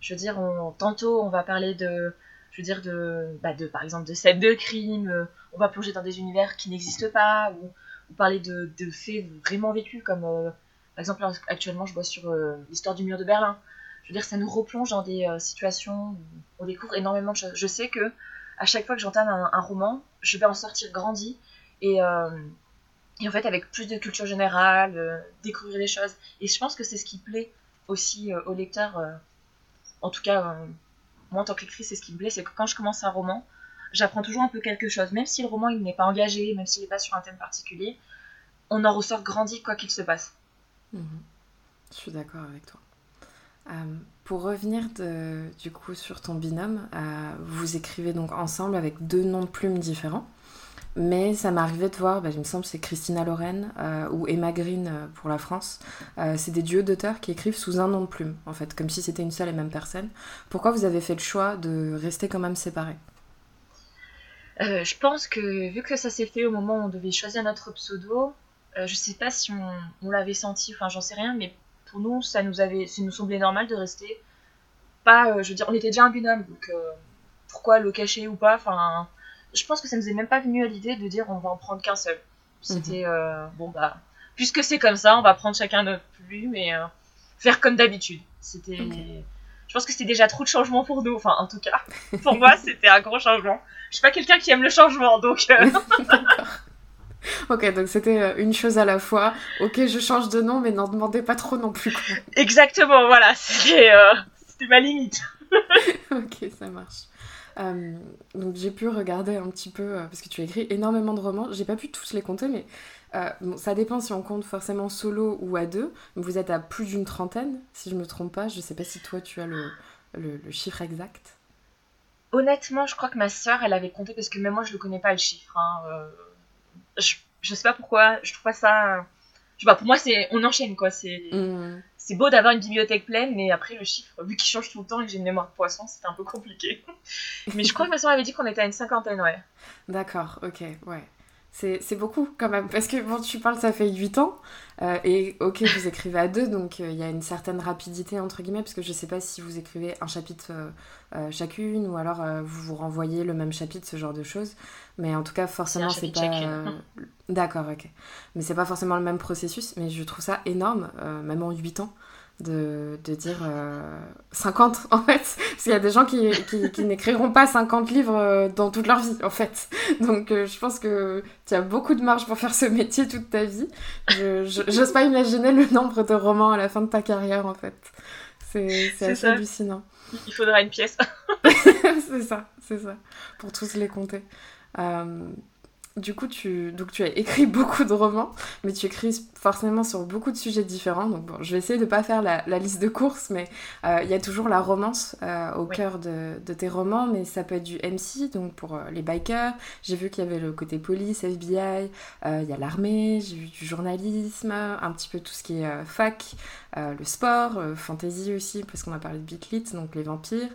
Speaker 2: Je veux dire, on, tantôt on va parler de, je veux dire, de, bah, par exemple, de scènes de crime, on va plonger dans des univers qui n'existent pas, ou, parler de, faits vraiment vécus comme par exemple, actuellement, je bosse sur euh, l'histoire du mur de Berlin. Je veux dire, ça nous replonge dans des euh, situations où on découvre énormément de choses. Je sais que à chaque fois que j'entame un, roman, je vais en sortir grandi et, euh, et en fait avec plus de culture générale, découvrir des choses. Et je pense que c'est ce qui plaît aussi aux lecteurs. en tout cas, moi en tant qu'écrivain, c'est ce qui me plaît, c'est que quand je commence un roman, j'apprends toujours un peu quelque chose, même si le roman il n'est pas engagé, même s'il n'est pas sur un thème particulier, on en ressort grandi quoi qu'il se passe.
Speaker 1: Je suis d'accord avec toi. pour revenir du coup sur ton binôme, vous écrivez donc ensemble avec deux noms de plumes différents. Mais ça m'est arrivé de voir, bah, il me semble c'est Christina Lorraine euh, ou Emma Green euh, pour la France. Euh, c'est des duos d'auteurs qui écrivent sous un nom de plume, en fait, comme si c'était une seule et même personne. Pourquoi vous avez fait le choix de rester quand même séparés?
Speaker 2: Je pense que vu que ça s'est fait au moment où on devait choisir notre pseudo, je sais pas si on, l'avait senti, enfin j'en sais rien, mais pour nous, ça nous, avait, ça nous semblait normal de rester. Pas, je veux dire, on était déjà un binôme, donc pourquoi le cacher ou pas Enfin je pense que ça nous est même pas venu à l'idée de dire on va en prendre qu'un seul. C'était mhm. euh, bon bah puisque c'est comme ça, on va prendre chacun notre plume et euh, faire comme d'habitude. C'était je pense que c'était déjà trop de changements pour nous. Enfin, en tout cas, pour moi, <laughs> c'était un gros changement. Je suis pas quelqu'un qui aime le changement, donc. Euh. <laughs>
Speaker 1: ok, donc c'était une chose à la fois. Ok, je change de nom, mais n'en demandez pas trop non plus. <laughs>
Speaker 2: Exactement, voilà, c'était ma limite. <laughs>
Speaker 1: ok, ça marche. Euh, donc j'ai pu regarder un petit peu, euh, parce que tu as écrit énormément de romans, j'ai pas pu tous les compter, mais euh, bon, ça dépend si on compte forcément solo ou à deux. Vous êtes à plus d'une trentaine, si je me trompe pas. Je sais pas si toi tu as le, le, chiffre exact.
Speaker 2: Honnêtement, je crois que ma soeur elle avait compté parce que même moi je le connais pas le chiffre. Hein, je, je sais pas pourquoi, je trouve pas ça je sais pas, pour moi, c'est on enchaîne quoi. C'est mm. c'est beau d'avoir une bibliothèque pleine, mais après le chiffre, vu qu'il change tout le temps et que j'ai une mémoire de poisson, c'était un peu compliqué. <laughs> mais je crois que ma soeur avait dit qu'on était à une cinquantaine, ouais.
Speaker 1: D'accord, ok, ouais. C'est beaucoup quand même, parce que bon, tu parles, ça fait 8 ans, euh, et ok, vous écrivez à deux, donc euh, il y a une certaine rapidité, entre guillemets, parce que je sais pas si vous écrivez un chapitre euh, chacune, ou alors vous vous renvoyez le même chapitre, ce genre de choses, mais en tout cas, forcément, c'est pas... D'accord, ok. Mais c'est pas forcément le même processus, mais je trouve ça énorme, même en 8 ans, de, de dire 50 euh, <laughs> en fait. Parce qu'il y a des gens qui, qui, n'écriront pas 50 livres euh, dans toute leur vie en fait. Donc euh, je pense que tu as beaucoup de marge pour faire ce métier toute ta vie. Je j'ose pas imaginer le nombre de romans à la fin de ta carrière en fait. C'est assez hallucinant.
Speaker 2: Il faudra une pièce. <laughs>
Speaker 1: C'est ça c'est ça. Pour tous les compter du coup, tu, donc, tu as écrit <laughs> beaucoup de romans, mais tu écris forcément sur beaucoup de sujets différents. Donc, bon, je vais essayer de ne pas faire la, liste de courses, mais euh, il y a toujours la romance euh, au cœur de, tes romans, mais ça peut être du MC, donc pour euh, les bikers. J'ai vu qu'il y avait le côté police, FBI, il y a l'armée, j'ai vu du journalisme, un petit peu tout ce qui est fac, le sport, fantasy aussi, parce qu'on a parlé de Beatlit, donc les vampires.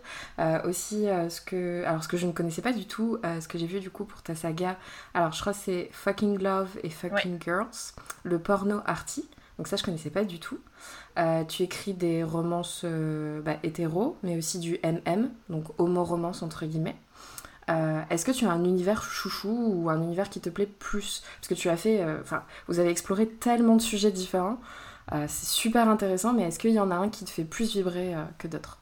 Speaker 1: aussi, ce que, alors ce que je ne connaissais pas du tout, ce que j'ai vu du coup pour ta saga. Alors, je crois que c'est Fucking Love et Fucking Girls, le porno arty. Donc ça, je connaissais pas du tout. Euh, tu écris des romances euh, bah, hétéro, mais aussi du MM, donc homo-romance entre guillemets. Euh, est-ce que tu as un univers chouchou ou un univers qui te plaît plus? Parce que tu as fait, enfin, vous avez exploré tellement de sujets différents. c'est super intéressant, mais est-ce qu'il y en a un qui te fait plus vibrer que d'autres?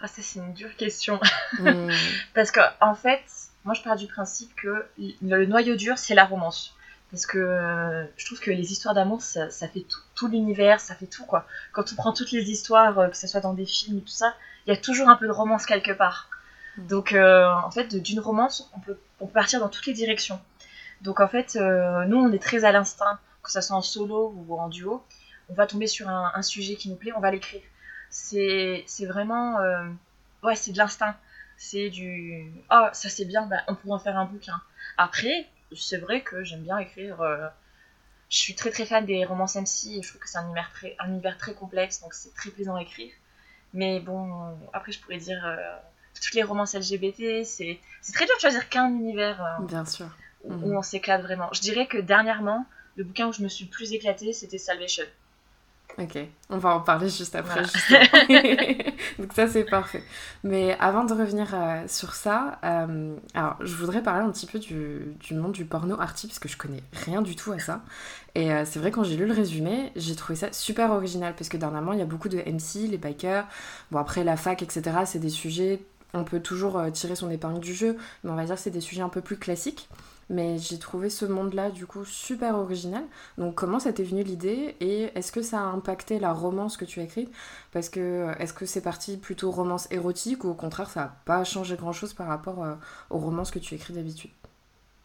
Speaker 2: Ah, ça c'est une dure question. Hmm. <laughs> Parce que en fait, moi je pars du principe que le noyau dur c'est la romance. Parce que euh, je trouve que les histoires d'amour, ça, fait tout, l'univers, ça fait tout quoi. Quand on prend toutes les histoires, euh, que ce soit dans des films et tout ça, il y a toujours un peu de romance quelque part. Hmm. Donc euh, en fait, d'une romance, on peut, partir dans toutes les directions. Donc en fait, nous on est très à l'instinct, que ce soit en solo ou en duo. On va tomber sur un, un sujet qui nous plaît, on va l'écrire. C'est vraiment. ouais, c'est de l'instinct c'est du ah ça c'est bien bah, on pourrait en faire un bouquin. Après c'est vrai que j'aime bien écrire euh, je suis très très fan des romances MC et je trouve que c'est un univers très un univers très complexe donc c'est très plaisant à écrire. Mais bon après je pourrais dire euh, toutes les romances LGBT c'est très dur de choisir qu'un univers
Speaker 1: euh, bien sûr.
Speaker 2: où, où, mhm. on s'éclate vraiment. Je dirais que dernièrement le bouquin où je me suis le plus éclatée c'était Salvation
Speaker 1: Ok, on va en parler juste après. <laughs> Donc ça c'est parfait. Mais avant de revenir euh, sur ça, euh, alors je voudrais parler un petit peu du, du monde du porno arty parce que je connais rien du tout à ça. Et euh, c'est vrai quand j'ai lu le résumé, j'ai trouvé ça super original parce que dernièrement il y a beaucoup de MC, les bikers, bon après la fac etc. C'est des sujets, on peut toujours tirer son épingle du jeu, mais on va dire c'est des sujets un peu plus classiques. Mais j'ai trouvé ce monde-là, du coup, super original. Donc, comment ça t'est venu l'idée Et est-ce que ça a impacté la romance que tu as écrite? Parce que, euh, est-ce que c'est parti plutôt romance érotique ou au contraire, ça n'a pas changé grand-chose par rapport euh, aux romances que tu écris d'habitude?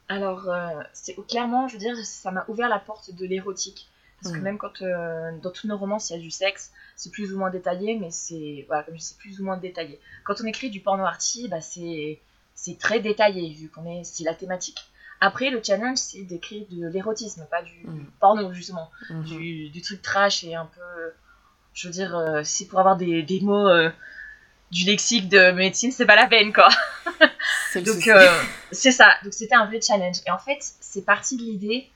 Speaker 2: Alors, euh, c'est clairement, je veux dire, ça m'a ouvert la porte de l'érotique. Parce que mm. même quand dans tous nos romans, il y a du sexe, c'est plus ou moins détaillé, mais c'est voilà, comme je sais, plus ou moins détaillé. Quand on écrit du porno arty, bah, c'est c'est très détaillé vu qu'on est c'est la thématique. Après, le challenge, c'est d'écrire de l'érotisme, pas du mm. porno, justement. Mm-hmm. Du, truc trash et un peu. Je veux dire, euh, c'est pour avoir des, des mots euh, du lexique de médecine, c'est pas la peine, quoi. <laughs> Donc, euh, c'est ça. Donc, c'était un vrai challenge. Et en fait, c'est parti de l'idée.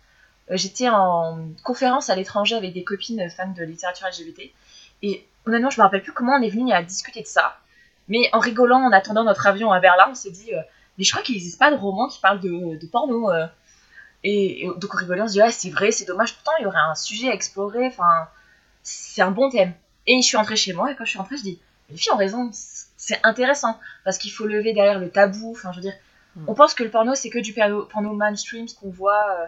Speaker 2: J'étais en conférence à l'étranger avec des copines fans de littérature LGBT. Et honnêtement, je me rappelle plus comment on est venu à discuter de ça. Mais en rigolant, en attendant notre avion à Berlin, on s'est dit mais je crois qu'il n'existe pas de roman qui parle de, de porno. Euh. Et, donc en rigolant, on se dit, ouais, c'est vrai, c'est dommage, pourtant il y aurait un sujet à explorer, enfin, c'est un bon thème. Et je suis rentrée chez moi, et quand je suis rentrée, je dis, les filles ont raison, c'est intéressant, parce qu'il faut lever derrière le tabou, enfin, je veux dire, mm. on pense que le porno, c'est que du porno, mainstream, ce qu'on voit euh,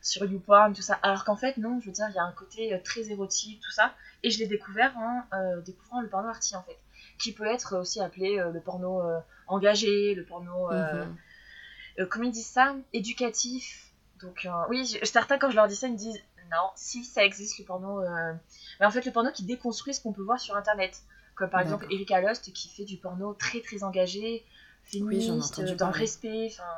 Speaker 2: sur YouPorn, tout ça, alors qu'en fait, non, je veux dire, il y a un côté euh, très érotique, tout ça, et je l'ai découvert en découvrant le porno arty, en fait qui peut être aussi appelé euh, le porno euh, engagé, le porno, mhm. comment ils disent ça, éducatif. Donc oui, certains quand je leur dis ça, ils me disent non, si ça existe le porno, mais en fait le porno qui déconstruit ce qu'on peut voir sur internet, comme par exemple Erika Lust qui fait du porno très très engagé, féministe, dans le respect, enfin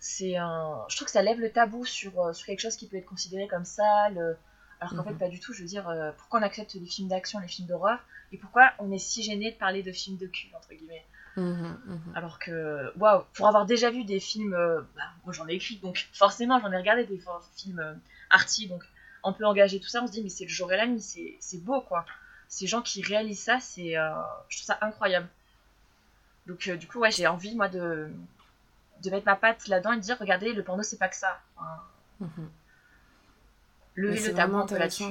Speaker 2: c'est un... je trouve que ça lève le tabou sur, sur quelque chose qui peut être considéré comme sale alors qu'en fait mhm. pas du tout je veux dire pourquoi on accepte les films d'action les films d'horreur et pourquoi on est si gêné de parler de films de cul, entre guillemets? Mhm, mhm. Alors que, waouh, pour avoir déjà vu des films, euh, bah, moi j'en ai écrit, donc forcément j'en ai regardé des films euh, arty, donc un peu engagés, tout ça, on se dit, mais c'est le jour et la nuit, c'est beau quoi. Ces gens qui réalisent ça, c'est, euh, je trouve ça incroyable. Donc du coup, ouais, j'ai envie, moi, de, de mettre ma patte là-dedans et de dire, regardez, le porno, c'est pas que ça. Mhm
Speaker 1: le tabou là-dessus.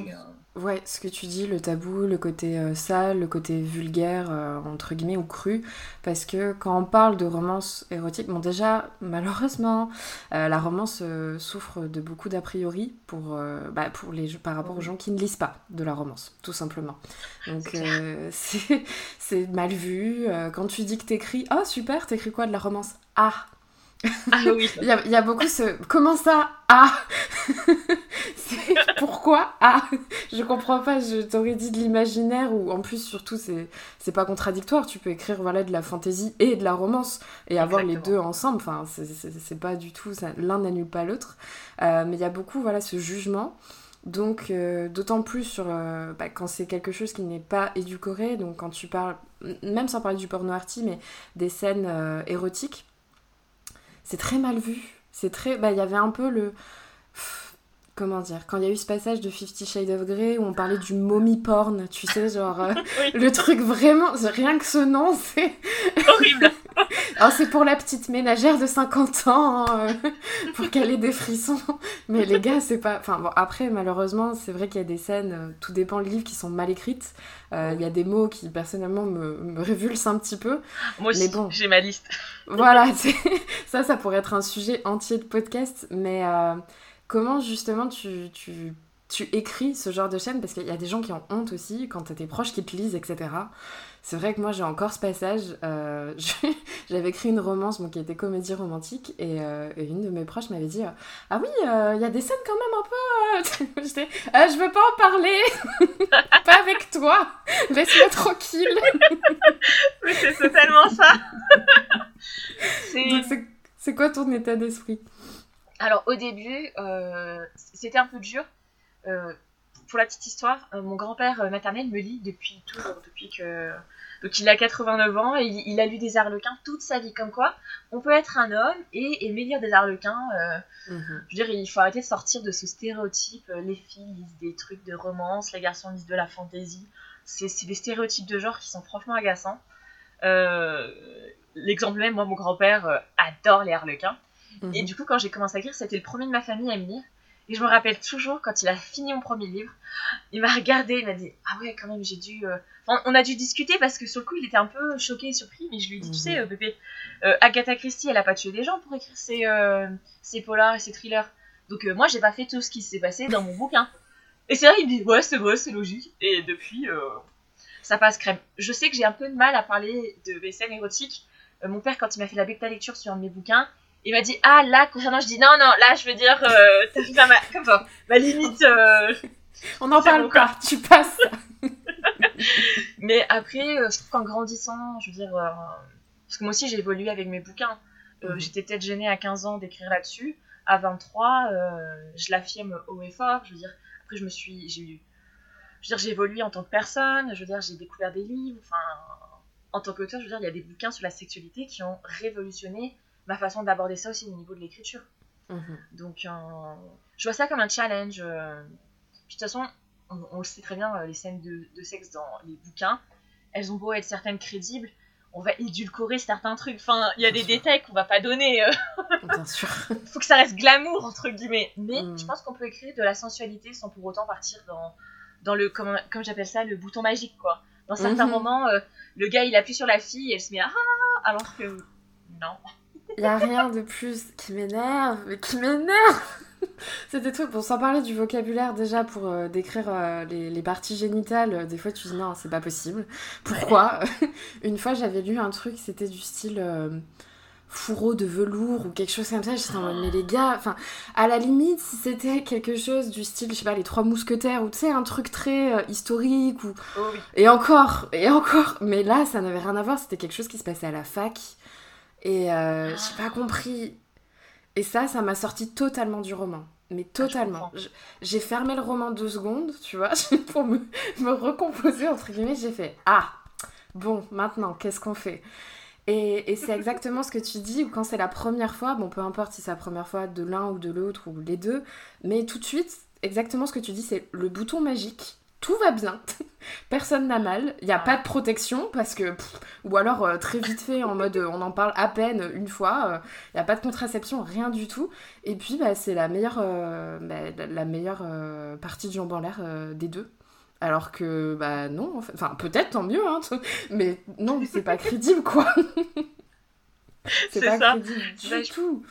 Speaker 1: Ouais, ce que tu dis, le tabou, le côté euh, sale, le côté vulgaire, euh, entre guillemets, ou cru. Parce que quand on parle de romance érotique, bon, déjà, <laughs> malheureusement, euh, la romance souffre de beaucoup d'a priori pour, bah, pour les, par rapport aux gens qui ne lisent pas de la romance, tout simplement. Donc, c'est <laughs> mal vu. quand tu dis que t'écris, oh super, t'écris quoi de la romance? Ah
Speaker 2: ah oui. <laughs>
Speaker 1: il, y a, beaucoup ce. Comment ça Ah <laughs> Pourquoi Ah Je comprends pas, je t'aurais dit de l'imaginaire ou en plus, surtout, c'est pas contradictoire. Tu peux écrire voilà, de la fantaisie et de la romance et avoir les deux ensemble. Enfin, c'est pas du tout. L'un n'annule pas l'autre. Euh, mais il y a beaucoup voilà, ce jugement. Donc, euh, d'autant plus sur, euh, bah, quand c'est quelque chose qui n'est pas éducoré, donc quand tu parles, même sans parler du porno arty, mais des scènes érotiques, c'est très mal vu. C'est très. Bah, il y avait un peu le. Comment dire Quand il y a eu ce passage de Fifty Shades of Grey où on parlait du mommy porn, tu sais, genre. Euh, <laughs> le truc vraiment. Rien que ce nom, c'est.
Speaker 2: Horrible
Speaker 1: Alors, <laughs> c'est pour la petite ménagère de 50 ans, hein, euh, <laughs> pour qu'elle ait des frissons. Mais les gars, c'est pas. Enfin, bon, après, malheureusement, c'est vrai qu'il y a des scènes, euh, tout dépend le livre, qui sont mal écrites. Euh, il y a des mots qui, personnellement, me, me révulsent un petit peu.
Speaker 2: Moi aussi, bon, j'ai ma liste. <laughs>
Speaker 1: voilà, ça, ça pourrait être un sujet entier de podcast. Mais comment, justement, tu, tu tu écris ce genre de chaîne? Parce qu'il y a des gens qui ont honte aussi quand t'as tes proches qui te lisent, etc. C'est vrai que moi j'ai encore ce passage. Euh, <laughs> j'avais écrit une romance qui était comédie romantique et, euh, une de mes proches m'avait dit Ah oui, euh, il y a des scènes quand même un peu. <laughs> J'étais Je veux pas en parler, <laughs> pas avec toi, laisse-moi tranquille.
Speaker 2: Mais c'est totalement ça.
Speaker 1: c'est quoi ton état d'esprit?
Speaker 2: Alors au début, c'était un peu dur pour la petite histoire, mon grand-père maternel me lit depuis toujours, depuis que donc il a 89 ans et il, a lu des arlequins toute sa vie. Comme quoi, on peut être un homme et aimer lire des arlequins. Euh, mhm. Je veux dire, il faut arrêter de sortir de ce stéréotype. Euh, les filles lisent des trucs de romance, les garçons lisent de la fantaisie. C'est des stéréotypes de genre qui sont franchement agaçants. Euh, l'exemple même, moi, mon grand-père adore les harlequins. Et mhm. du coup, quand j'ai commencé à écrire, c'était le premier de ma famille à me lire. Et je me rappelle toujours quand il a fini mon premier livre, il m'a regardé, il m'a dit Ah ouais, quand même, j'ai dû. Euh, on a dû discuter parce que sur le coup, il était un peu choqué et surpris, mais je lui ai dit Tu sais, mhm. euh, bébé, euh, Agatha Christie, elle a pas tué des gens pour écrire ses, ses polars et ses thrillers. Donc moi, j'ai pas fait tout ce qui s'est passé dans mon bouquin. Et c'est vrai, il dit Ouais, c'est vrai, c'est logique. Et depuis, ça passe crème. Je sais que j'ai un peu de mal à parler de scènes érotiques. mon père, quand il m'a fait la bêta lecture sur un de mes bouquins, il m'a dit ah là concernant je dis non non là je veux dire euh, t'as vu ma, ma limite euh, <laughs>
Speaker 1: On n'en parle pas, tu passes. <laughs>
Speaker 2: Mais après, euh, je trouve qu'en grandissant, je veux dire, euh, parce que moi aussi j'ai évolué avec mes bouquins. Mhm. J'étais peut-être gênée à 15 ans d'écrire là-dessus. À 23, je l'affirme haut et fort. Je veux dire, après je me suis, j'ai eu, je veux dire, j'ai évolué en tant que personne. Je veux dire, j'ai découvert des livres. Enfin, en tant qu'auteur, je veux dire, il y a des bouquins sur la sexualité qui ont révolutionné ma façon d'aborder ça aussi au niveau de l'écriture. Mhm. Donc, je vois ça comme un challenge. de toute façon, on, le sait très bien, euh, les scènes de, sexe dans les bouquins, elles ont beau être certaines crédibles, on va édulcorer certains trucs. Enfin, il y a des détails qu'on va pas donner. Euh. <laughs>
Speaker 1: Bien sûr. <laughs>
Speaker 2: faut que ça reste glamour, entre guillemets. Mais mm. je pense qu'on peut écrire de la sensualité sans pour autant partir dans, dans le, comme, comme j'appelle ça, le bouton magique, quoi. Dans certains mhm. moments, euh, le gars, il appuie sur la fille et elle se met à ah, alors que non.
Speaker 1: Il n'y a rien de plus qui m'énerve, mais qui m'énerve <laughs> C'était tout. Pour s'en parler du vocabulaire déjà pour euh, décrire euh, les, parties génitales, euh, des fois tu dis non, c'est pas possible. Pourquoi? <laughs> Une fois j'avais lu un truc, c'était du style fourreau de velours ou quelque chose comme ça. J'étais en mode, mais les gars, enfin, à la limite, si c'était quelque chose du style, je sais pas, les trois mousquetaires ou tu sais, un truc très historique ou.
Speaker 2: Oh
Speaker 1: et encore, et encore. Mais là, ça n'avait rien à voir, c'était quelque chose qui se passait à la fac. Et j'ai pas compris et ça, ça m'a sorti totalement du roman. Mais ah, totalement. j'ai fermé le roman deux secondes, tu vois, <laughs> pour me, me recomposer, entre guillemets. J'ai fait Ah, bon, maintenant, qu'est-ce qu'on fait? Et, et c'est <laughs> exactement ce que tu dis, ou quand c'est la première fois, bon, peu importe si c'est la première fois de l'un ou de l'autre ou les deux, mais tout de suite, exactement ce que tu dis, c'est le bouton magique tout va bien, <laughs> personne n'a mal, il n'y a pas de protection parce que, ou alors euh, très vite fait en mode on en parle à peine une fois, euh, il n'y a pas de contraception, rien du tout. Et puis bah, c'est la meilleure, euh, bah, la meilleure partie du jambon en l'air des deux. Alors que, bah non, enfin peut-être tant mieux, hein, mais non, c'est pas crédible quoi. <laughs>
Speaker 2: c'est pas ça. crédible du bah, tout.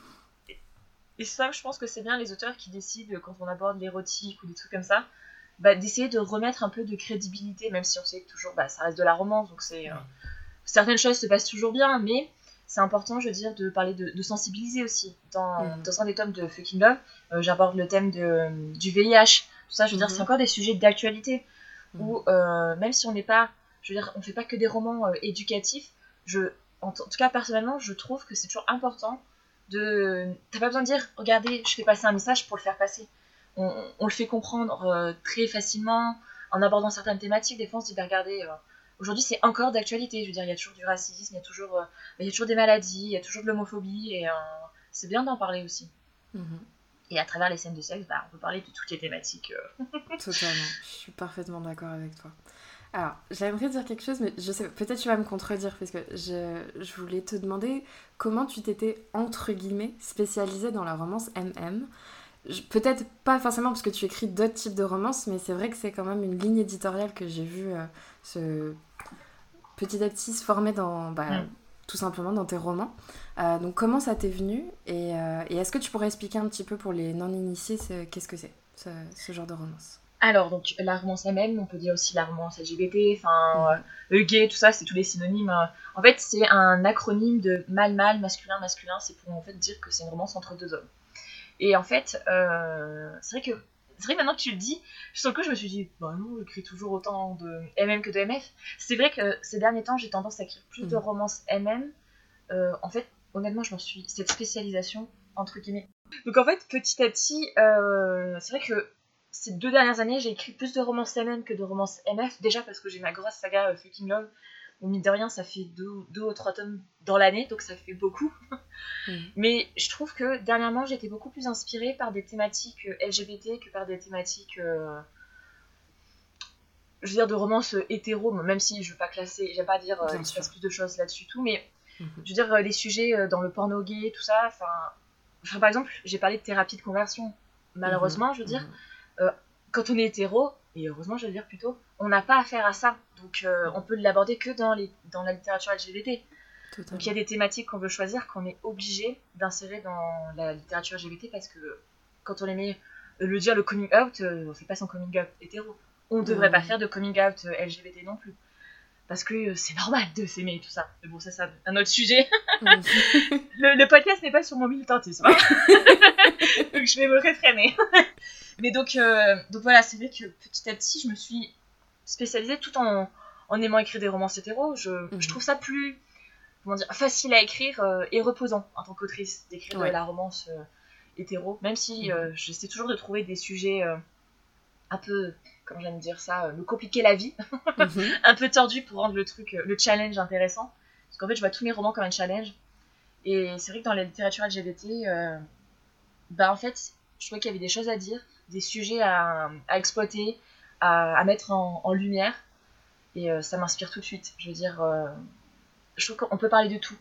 Speaker 2: Et ça, je pense que c'est bien les auteurs qui décident quand on aborde l'érotique ou des trucs comme ça bah, d'essayer de remettre un peu de crédibilité, même si on sait que toujours, bah, ça reste de la romance, donc c'est... Euh, certaines choses se passent toujours bien, mais c'est important, je veux dire, de parler de, sensibiliser aussi. Dans, mm. dans, un des tomes de Fucking Love, euh, j'aborde le thème de, du VIH. Tout ça, je veux dire, c'est mm-hmm. encore des sujets d'actualité. Mm. Où, euh, même si on n'est pas, je veux dire, on fait pas que des romans éducatifs, je, en, tout cas, personnellement, je trouve que c'est toujours important de... T'as pas besoin de dire, regardez, je fais passer un message pour le faire passer on, le fait comprendre euh, très facilement en abordant certaines thématiques. Des fois, on se dit, bah, regardez, euh, aujourd'hui, c'est encore d'actualité. Je veux dire, il y a toujours du racisme, il y a toujours, euh, il y a toujours des maladies, il y a toujours de l'homophobie, et c'est bien d'en parler aussi. Mhm. Et à travers les scènes de sexe, bah, on peut parler de toutes les thématiques. <laughs>
Speaker 1: Totalement, je suis parfaitement d'accord avec toi. Alors, j'aimerais dire quelque chose, mais je sais, peut-être tu vas me contredire, parce que je, je voulais te demander comment tu t'étais, entre guillemets, spécialisée dans la romance MM peut-être pas forcément parce que tu écris d'autres types de romances, mais c'est vrai que c'est quand même une ligne éditoriale que j'ai vu euh, ce petit à petit se former dans, bah, mm. tout simplement dans tes romans. Euh, donc comment ça t'est venu et, euh, et est-ce que tu pourrais expliquer un petit peu pour les non-initiés qu'est-ce que c'est ce, genre de romance?
Speaker 2: Alors, donc, la romance même, on peut dire aussi la romance LGBT, enfin, mm. le gay, tout ça, c'est tous les synonymes. En fait, c'est un acronyme de mal-mal, masculin-masculin, c'est pour en fait dire que c'est une romance entre deux hommes. Et en fait, euh, c'est vrai que c'est vrai maintenant que tu le dis, sur le coup je me suis dit, bah non, j'écris toujours autant de MM que de MF. C'est vrai que ces derniers temps j'ai tendance à écrire plus de mm. romances MM. Euh, en fait, honnêtement, je m'en suis cette spécialisation entre guillemets. Donc en fait, petit à petit, euh, c'est vrai que ces deux dernières années, j'ai écrit plus de romances MM que de romances MF. Déjà parce que j'ai ma grosse saga Fucking Love Bon, mine de rien, ça fait deux, deux ou trois tomes dans l'année, donc ça fait beaucoup. <laughs> Mm. Mais je trouve que dernièrement, j'étais beaucoup plus inspirée par des thématiques euh, LGBT que par des thématiques, euh, je veux dire, de romance hétéro, même si je veux pas classer, j'aime pas dire qu'il se passe plus de choses là-dessus, tout, mais mm-hmm. je veux dire, les sujets euh, dans le porno gay, tout ça, enfin, par exemple, j'ai parlé de thérapie de conversion. Malheureusement, je veux dire, mm-hmm. quand on est hétéro, et heureusement, je veux dire plutôt, on n'a pas affaire à ça. Donc, euh, on peut l'aborder que dans, les, dans la littérature LGBT. Donc, il y a des thématiques qu'on veut choisir qu'on est obligé d'insérer dans la littérature LGBT parce que quand on aimait le dire le coming out, euh, on fait pas son coming out hétéro. On ne devrait pas faire de coming out LGBT non plus. parce que c'est normal de s'aimer tout ça. Mais bon, ça, c'est un autre sujet. <laughs> le, le, podcast n'est pas sur mon militantisme. Hein. <laughs> donc, je vais me réfréner. <laughs> Mais donc, donc voilà, c'est vrai que petit à petit, je me suis spécialisée tout en, en aimant écrire des romans hétéros. Je, je mhm. trouve ça plus comment dire, facile à écrire et reposant en tant qu'autrice d'écrire de la romance hétéro, même si mhm. j'essaie toujours de trouver des sujets un peu, comment j'aime dire ça, me compliquer la vie, <laughs> mhm. un peu tordu pour rendre le truc, le challenge intéressant. Parce qu'en fait, je vois tous mes romans comme un challenge. Et c'est vrai que dans la littérature LGBT, euh, bah en fait, je trouvais qu'il y avait des choses à dire, des sujets à, à exploiter, à, à, mettre en, en lumière. Et euh, ça m'inspire tout de suite. Je veux dire, euh, je trouve qu'on peut parler de tout.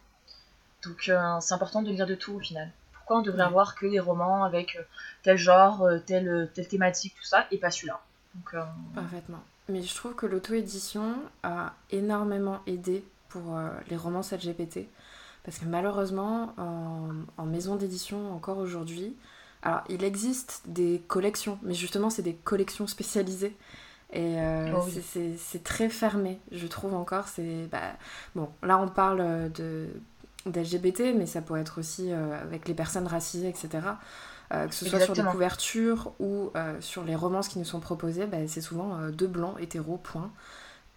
Speaker 2: Donc euh, c'est important de lire de tout au final. Pourquoi on devrait avoir que des romans avec tel genre, telle, telle thématique, tout ça, et pas celui-là
Speaker 1: Donc, Parfaitement. Mais je trouve que l'auto-édition a énormément aidé pour les romances LGBT. Parce que malheureusement, en, maison d'édition, encore aujourd'hui, alors il existe des collections, mais justement, c'est des collections spécialisées. Et euh, oh c'est très fermé, je trouve encore. C'est bah, Bon, là, on parle de d'LGBT, mais ça pourrait être aussi euh, avec les personnes racisées, etc. Euh, que ce soit sur des couvertures ou sur les romances qui nous sont proposées, bah, c'est souvent deux blancs hétéros, point.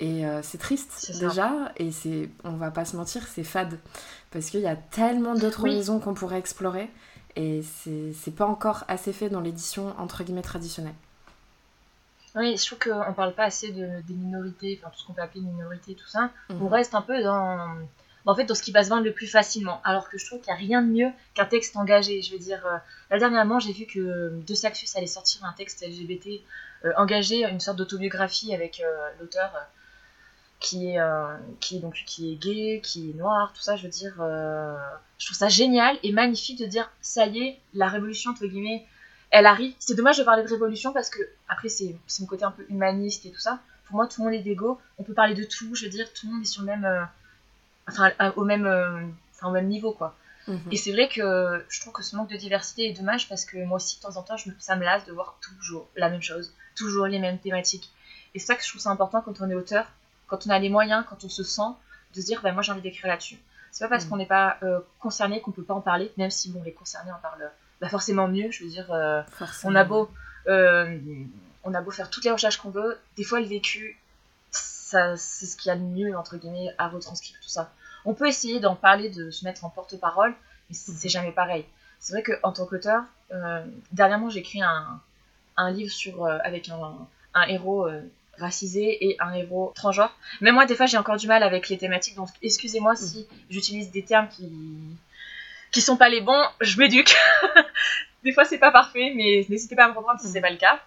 Speaker 1: Et euh, c'est triste déjà, et c'est, on va pas se mentir, c'est fade. Parce qu'il y a tellement d'autres maisons qu'on pourrait explorer, et c'est, pas encore assez fait dans l'édition entre guillemets traditionnelle.
Speaker 2: Oui, je trouve qu'on parle pas assez de, des minorités, enfin tout ce qu'on peut appeler minorités, tout ça. On mhm. reste un peu dans, en fait, dans ce qui va se vendre le plus facilement. Alors que je trouve qu'il n'y a rien de mieux qu'un texte engagé. Je veux dire, euh, là dernièrement, j'ai vu que De Saxus allait sortir un texte LGBT euh, engagé, une sorte d'autobiographie avec l'auteur qui est, euh, qui donc qui est gay, qui est noir, tout ça, je veux dire, euh, je trouve ça génial et magnifique de dire ça y est, la révolution entre guillemets, elle arrive. C'est dommage de parler de révolution parce que après c'est mon côté un peu humaniste et tout ça. Pour moi, tout le monde est d'ego, on peut parler de tout, je veux dire, tout le monde est sur le même, euh, enfin au même, enfin, au même niveau quoi. Mhm. Et c'est vrai que je trouve que ce manque de diversité est dommage parce que moi aussi de temps en temps, je ça me lasse de voir toujours la même chose, toujours les mêmes thématiques. Et c'est ça que je trouve ça important quand on est auteur, quand on a les moyens, quand on se sent, de se dire, ben, moi j'ai envie d'écrire là-dessus. C'est pas parce mm. qu'on n'est pas euh, concerné qu'on peut pas en parler, même si bon, les concernés en parlent bah, forcément mieux. Je veux dire, euh, on a beau, euh, on a beau faire toutes les recherches qu'on veut, des fois le vécu, ça, c'est ce qu'il y a de mieux entre guillemets à retranscrire tout ça. On peut essayer d'en parler, de se mettre en porte-parole, mais c'est jamais pareil. C'est vrai qu'en tant qu'auteur, dernièrement j'ai écrit un, un livre sur avec un, un héros racisé et un héros transgenre. Mais moi, des fois, j'ai encore du mal avec les thématiques, donc excusez-moi si j'utilise des termes qui qui sont pas les bons, je m'éduque. <laughs> des fois, c'est pas parfait, mais n'hésitez pas à me reprendre si c'est pas le cas.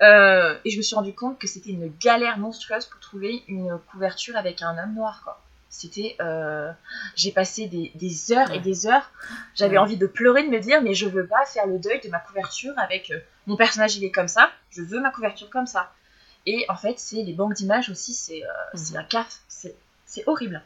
Speaker 2: Euh, et je me suis rendu compte que c'était une galère monstrueuse pour trouver une couverture avec un homme noir, quoi. C'était. Euh, j'ai passé des, des, heures et des heures. J'avais envie de pleurer, de me dire, mais je veux pas faire le deuil de ma couverture avec euh, mon personnage, il est comme ça. Je veux ma couverture comme ça. Et en fait, c'est les banques d'images aussi, c'est mhm. un CAF, c'est horrible.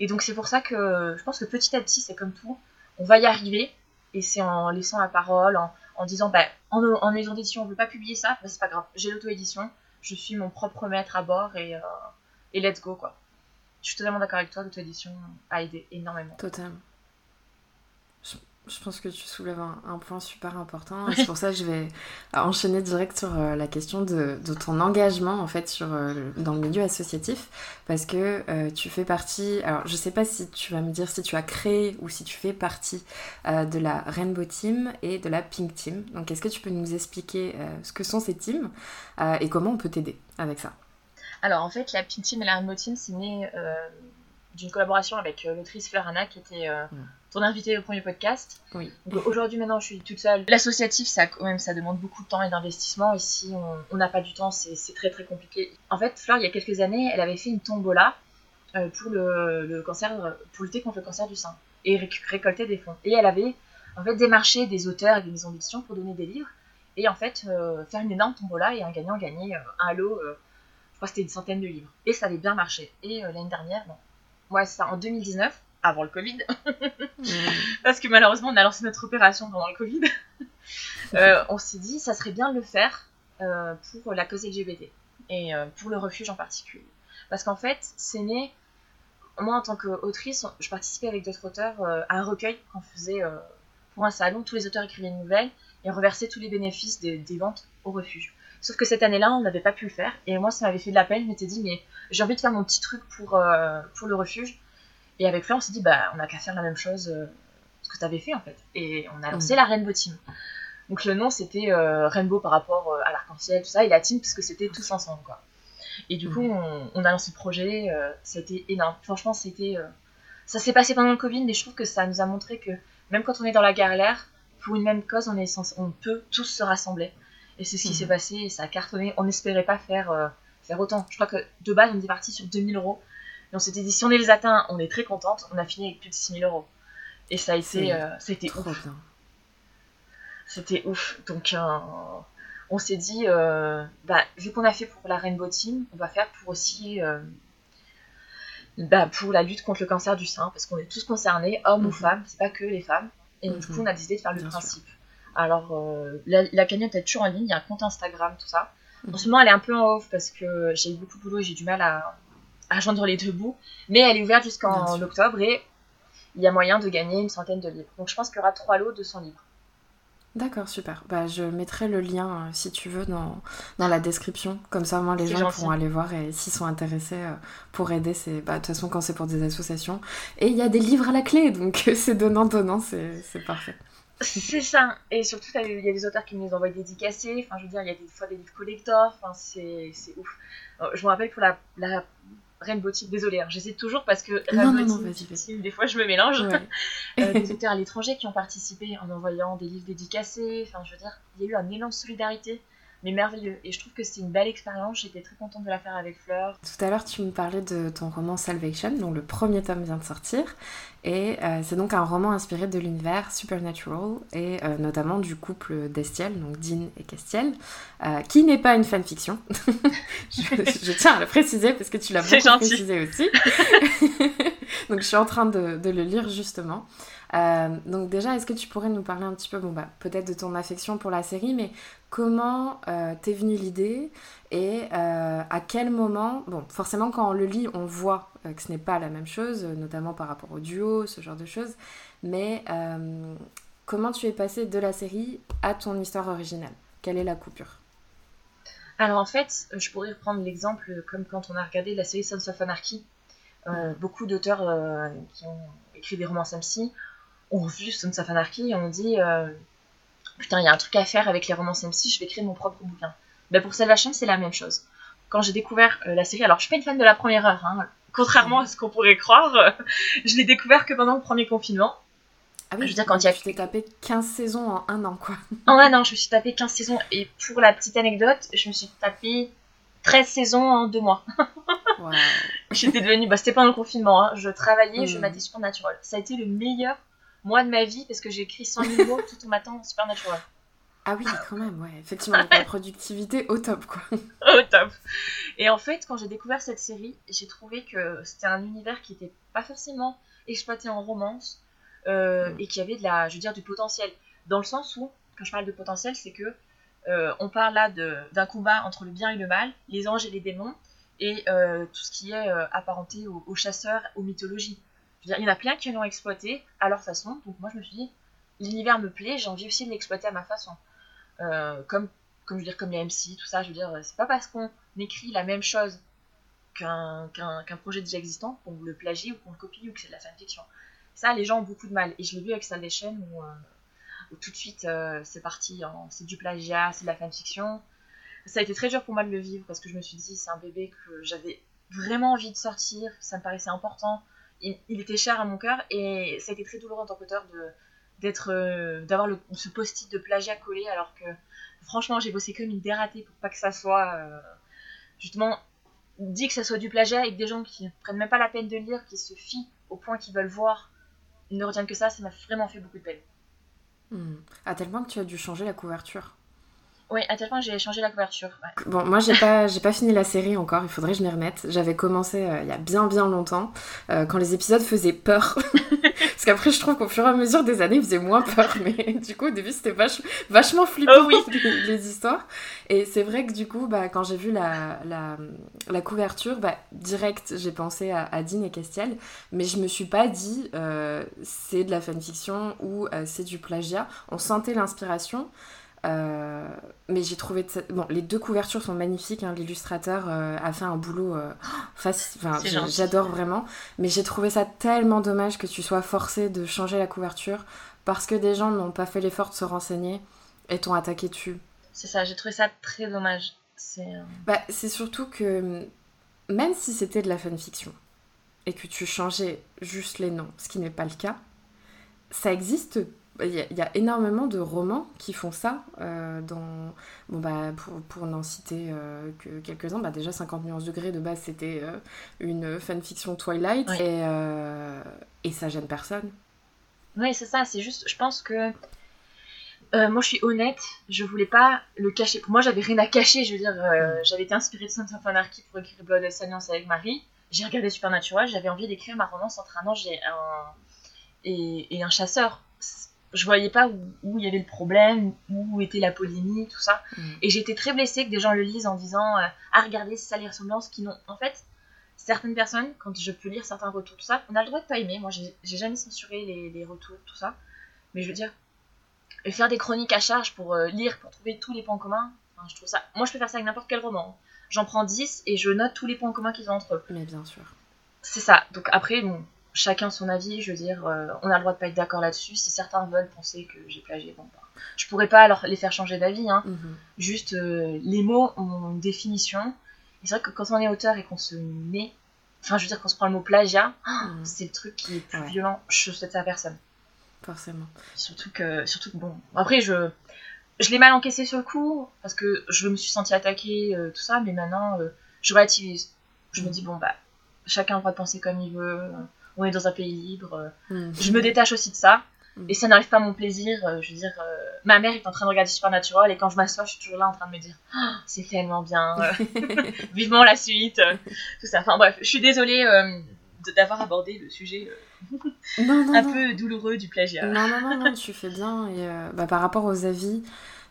Speaker 2: Et donc c'est pour ça que je pense que petit à petit, c'est comme tout, on va y arriver. Et c'est en laissant la parole, en, disant, bah, en, en maison d'édition, on ne veut pas publier ça, bah, c'est pas grave, j'ai l'auto-édition, je suis mon propre maître à bord et, euh, et let's go, quoi. Je suis totalement d'accord avec toi, l'auto-édition a aidé énormément.
Speaker 1: Totalement je pense que tu soulèves un, point super important. C'est pour ça que je vais enchaîner direct sur euh, la question de, ton engagement en fait sur, euh, dans le milieu associatif. Parce que euh, tu fais partie. Alors, je sais pas si tu vas me dire si tu as créé ou si tu fais partie de la Rainbow Team et de la Pink Team. Donc, est-ce que tu peux nous expliquer ce que sont ces teams et comment on peut t'aider avec ça?
Speaker 2: Alors, en fait, la Pink Team et la Rainbow Team, c'est né d'une collaboration avec l'autrice Fleur Anna qui était ton invité au premier podcast.
Speaker 1: Oui.
Speaker 2: aujourd'hui, maintenant, je suis toute seule. L'associatif, ça, quand même, ça demande beaucoup de temps et d'investissement. Et si on n'a pas du temps, c'est très très compliqué. En fait, Fleur, il y a quelques années, elle avait fait une tombola euh, pour le, cancer, pour lutter contre le cancer du sein et récolter des fonds. Et elle avait en fait démarché des auteurs et des maisons d'édition pour donner des livres et en fait euh, faire une énorme tombola et un gagnant gagner euh, un lot. je crois que c'était une centaine de livres. Et ça avait bien marché. Et l'année dernière, bon, ouais, ça, en 2019 avant le Covid. <laughs> Parce que malheureusement, on a lancé notre opération pendant le Covid. <laughs> Euh, on s'est dit, ça serait bien de le faire euh, pour la cause LGBT et euh, pour le refuge en particulier. Parce qu'en fait, c'est né. Moi, en tant qu'autrice, je participais avec d'autres auteurs à un recueil qu'on faisait pour un salon. Tous les auteurs écrivaient une nouvelle et reversaient tous les bénéfices des, ventes au refuge. Sauf que cette année-là, on n'avait pas pu le faire. Et moi, ça m'avait fait de la peine. Je m'étais dit, mais j'ai envie de faire mon petit truc pour, pour le refuge. Et avec Fleur, on s'est dit, bah, on n'a qu'à faire la même chose ce que tu avais fait en fait. Et on a lancé mmh. la Rainbow Team. Donc le nom c'était Rainbow par rapport à l'arc-en-ciel, tout ça, et la team parce que c'était tous ensemble quoi. Et du coup, mm. on, a lancé le projet, euh, c'était énorme. Franchement, c'était. Euh, ça s'est passé pendant le Covid, mais je trouve que ça nous a montré que même quand on est dans la galère, pour une même cause, on, est on peut tous se rassembler. Et c'est ce qui mm. s'est passé, et ça a cartonné. On n'espérait pas faire, euh, faire autant. Je crois que de base, on était parti sur 2000 euros. Et on s'était dit, si on les atteint, on est très contente. On a fini avec plus de 6000 euros. Et ça a été, c'était ouf. C'était ouf. Donc, on s'est dit, euh, bah, vu qu'on a fait pour la Rainbow Team, on va faire pour aussi euh, bah, pour la lutte contre le cancer du sein, parce qu'on est tous concernés, hommes ou mhm. femmes, c'est pas que les femmes. Et du coup, mhm. on a décidé de faire le principe. Alors, euh, la, cagnotte est toujours en ligne, il y a un compte Instagram, tout ça. En ce moment, elle est un peu en off parce que j'ai eu beaucoup de boulot et j'ai du mal à, à joindre les deux bouts. Mais elle est ouverte jusqu'en octobre et il y a moyen de gagner une centaine de livres. Donc, je pense qu'il y aura trois lots de 100 livres.
Speaker 1: D'accord, super. Bah, je mettrai le lien, euh, si tu veux, dans, dans la description. Comme ça, moi, les gens pourront aller voir et s'ils sont intéressés euh, pour aider, c'est bah, de toute façon quand c'est pour des associations. Et il y a des livres à la clé, donc <laughs> c'est donnant-donnant, c'est parfait.
Speaker 2: C'est ça. Et surtout, il y a des auteurs qui nous envoient dédicacés. Enfin, je veux dire, il y a des fois des livres collector. Enfin, c'est ouf. Euh, je me rappelle pour la, la Rainbow Team, désolée, hein, j'essaie toujours parce que
Speaker 1: non,
Speaker 2: des fois je me mélange. <laughs> Euh, des auteurs à l'étranger qui ont participé en envoyant des livres dédicacés. Enfin, je veux dire, il y a eu un élan de solidarité mais merveilleux. Et je trouve que c'est une belle expérience. J'étais très contente de la faire avec Fleur.
Speaker 1: Tout à l'heure, tu me parlais de ton roman Salvation, dont le premier tome vient de sortir. Et euh, c'est donc un roman inspiré de l'univers Supernatural et euh, notamment du couple d'Estiel, donc Dean et Castiel, euh, qui n'est pas une fanfiction. <laughs> je, tiens à le préciser parce que tu l'as beaucoup précisé aussi. <laughs> donc je suis en train de, de le lire justement. Euh, donc déjà, est-ce que tu pourrais nous parler un petit peu, bon bah peut-être de ton affection pour la série, mais comment euh, t'es venue l'idée et euh, à quel moment, bon forcément quand on le lit, on voit que ce n'est pas la même chose, notamment par rapport au duo, ce genre de choses, mais comment tu es passée de la série à ton histoire originale? Quelle est la coupure?
Speaker 2: Alors en fait, je pourrais reprendre l'exemple comme quand on a regardé la série Sons of Anarchy. beaucoup d'auteurs qui ont écrit des romans MC on vu Sons of Anarchy et on dit euh, putain, il y a un truc à faire avec les romans MC, je vais créer mon propre bouquin. Ben pour Salvation, c'est la même chose. Quand j'ai découvert euh, la série, alors je suis pas une fan de la première heure, hein, contrairement à ce qu'on pourrait croire, euh, <laughs> je l'ai découvert que pendant le premier confinement.
Speaker 1: Ah oui, je veux dire, quand il y a... tu t'es tapé 15 saisons en un an, quoi. <laughs>
Speaker 2: En un an, je me suis tapé 15 saisons. Et pour la petite anecdote, je me suis tapé 13 saisons en deux mois. <laughs> J'étais devenue... Bah, c'était pendant le confinement, hein. je travaillais, je m'attendais sur Natural. Ça a été le meilleur moi de ma vie parce que j'ai écrit 100 000 mots tout en m'attendant Supernatural.
Speaker 1: Ah oui, quand même, ouais. Effectivement, la productivité au top, quoi. <laughs>
Speaker 2: au top. Et en fait, quand j'ai découvert cette série, j'ai trouvé que c'était un univers qui n'était pas forcément exploité en romance euh, mm. et qui avait de la, je veux dire, du potentiel. Dans le sens où, quand je parle de potentiel, c'est que euh, on parle là d'un combat entre le bien et le mal, les anges et les démons, et euh, tout ce qui est apparenté aux chasseurs, aux mythologies il y en a plein qui l'ont exploité à leur façon. Donc moi, je me suis dit, l'univers me plaît, j'ai envie aussi de l'exploiter à ma façon. Euh, comme, comme, je veux comme les MC, tout ça, je veux dire, c'est pas parce qu'on écrit la même chose qu'un projet déjà existant qu'on le plagie ou qu'on le copie ou que c'est de la fanfiction. Ça, les gens ont beaucoup de mal. Et je l'ai vu avec Salvation où, euh, où tout de suite, euh, c'est parti, c'est du plagiat, c'est de la fanfiction. Ça a été très dur pour moi de le vivre parce que je me suis dit, c'est un bébé que j'avais vraiment envie de sortir, ça me paraissait important il, était cher à mon cœur et ça a été très douloureux en tant qu'auteur de d'être euh, d'avoir ce post-it de plagiat collé alors que franchement j'ai bossé comme une dératée pour pas que ça soit euh, justement dit que ça soit du plagiat et que des gens qui ne prennent même pas la peine de lire qui se fient au point qu'ils veulent voir ne retiennent que ça ça m'a vraiment fait beaucoup de peine
Speaker 1: hmm. à tel point que tu as dû changer la couverture
Speaker 2: oui, à tel point j'ai changé la couverture.
Speaker 1: Bon, moi j'ai pas, j'ai pas fini la série encore, il faudrait que je m'y remette. J'avais commencé euh, il y a bien bien longtemps, euh, quand les épisodes faisaient peur. <laughs> Parce qu'après, je trouve qu'au fur et à mesure des années, il faisait moins peur. <laughs> Mais du coup, au début, c'était vachement flippant,
Speaker 2: oh oui. <laughs>
Speaker 1: les, histoires. Et c'est vrai que du coup, bah, quand j'ai vu la, la, la, couverture, bah, direct, j'ai pensé à, à, Dean et Castiel. Mais je me suis pas dit, euh, c'est de la fanfiction ou c'est du plagiat. On sentait l'inspiration. Euh, mais j'ai trouvé. Bon, les deux couvertures sont magnifiques. Hein. L'illustrateur euh, a fait un boulot euh, <gasps> facile. Enfin, j'adore vraiment. Mais j'ai trouvé ça tellement dommage que tu sois forcé de changer la couverture parce que des gens n'ont pas fait l'effort de se renseigner et t'ont attaqué dessus.
Speaker 2: C'est ça, j'ai trouvé ça très dommage. C'est
Speaker 1: bah, surtout que même si c'était de la fanfiction et que tu changeais juste les noms, ce qui n'est pas le cas, ça existe il y, a énormément de romans qui font ça. Euh, dans, bon, bah, pour, pour n'en citer euh, que quelques-uns, bah, déjà 50 nuances degrés de base, c'était euh, une fanfiction Twilight et, et ça gêne personne.
Speaker 2: Oui, c'est ça, c'est juste, je pense que. moi, je suis honnête, je voulais pas le cacher. Pour moi, j'avais rien à cacher. Je veux dire, mm. j'avais été inspirée de Sons of Anarchy pour écrire Blood Alliance avec Marie. J'ai regardé Supernatural, j'avais envie d'écrire ma romance entre un ange et un, et, et un chasseur je voyais pas où, il y avait le problème, où était la polémique, tout ça. Mm. Et j'étais très blessée que des gens le lisent en disant euh, Ah, regardez, c'est ça les ressemblances qui n'ont. En fait, certaines personnes, quand je peux lire certains retours, tout ça, on a le droit de pas aimer. Moi, j'ai jamais censuré les, retours, tout ça. Mais je veux dire, faire des chroniques à charge pour euh, lire, pour trouver tous les points communs, je trouve ça. Moi, je peux faire ça avec n'importe quel roman. J'en prends 10 et je note tous les points communs qu'ils ont entre eux.
Speaker 1: Mais bien sûr.
Speaker 2: C'est ça. Donc après, bon, chacun son avis, je veux dire, euh, on a le droit de pas être d'accord là-dessus. Si certains veulent penser que j'ai plagié, bon, bah, je pourrais pas alors les faire changer d'avis. Hein. Mhm. Juste, euh, les mots ont une définition. Et c'est vrai que quand on est auteur et qu'on se met, enfin, je veux dire, qu'on se prend le mot plagiat, mhm. c'est le truc qui est plus violent. Je souhaite à personne.
Speaker 1: Forcément.
Speaker 2: Surtout que, surtout que bon, après, je, je l'ai mal encaissé sur le coup parce que je me suis sentie attaquée, euh, tout ça, mais maintenant, je relativise. Je me dis, bon, bah, chacun a le droit de penser comme il veut on est dans un pays libre. Euh, mm. Je me détache aussi de ça. Mm. Et ça n'arrive pas à mon plaisir. Euh, je veux dire, euh, ma mère est en train de regarder Supernatural et quand je m'assois, je suis toujours là en train de me dire ah, c'est tellement bien. <laughs> <laughs> Vivement la suite. tout ça. Enfin bref, je suis désolée d'avoir abordé le sujet un peu douloureux du plagiat.
Speaker 1: Non, non, non, non, tu fais bien. Et bah, par rapport aux avis,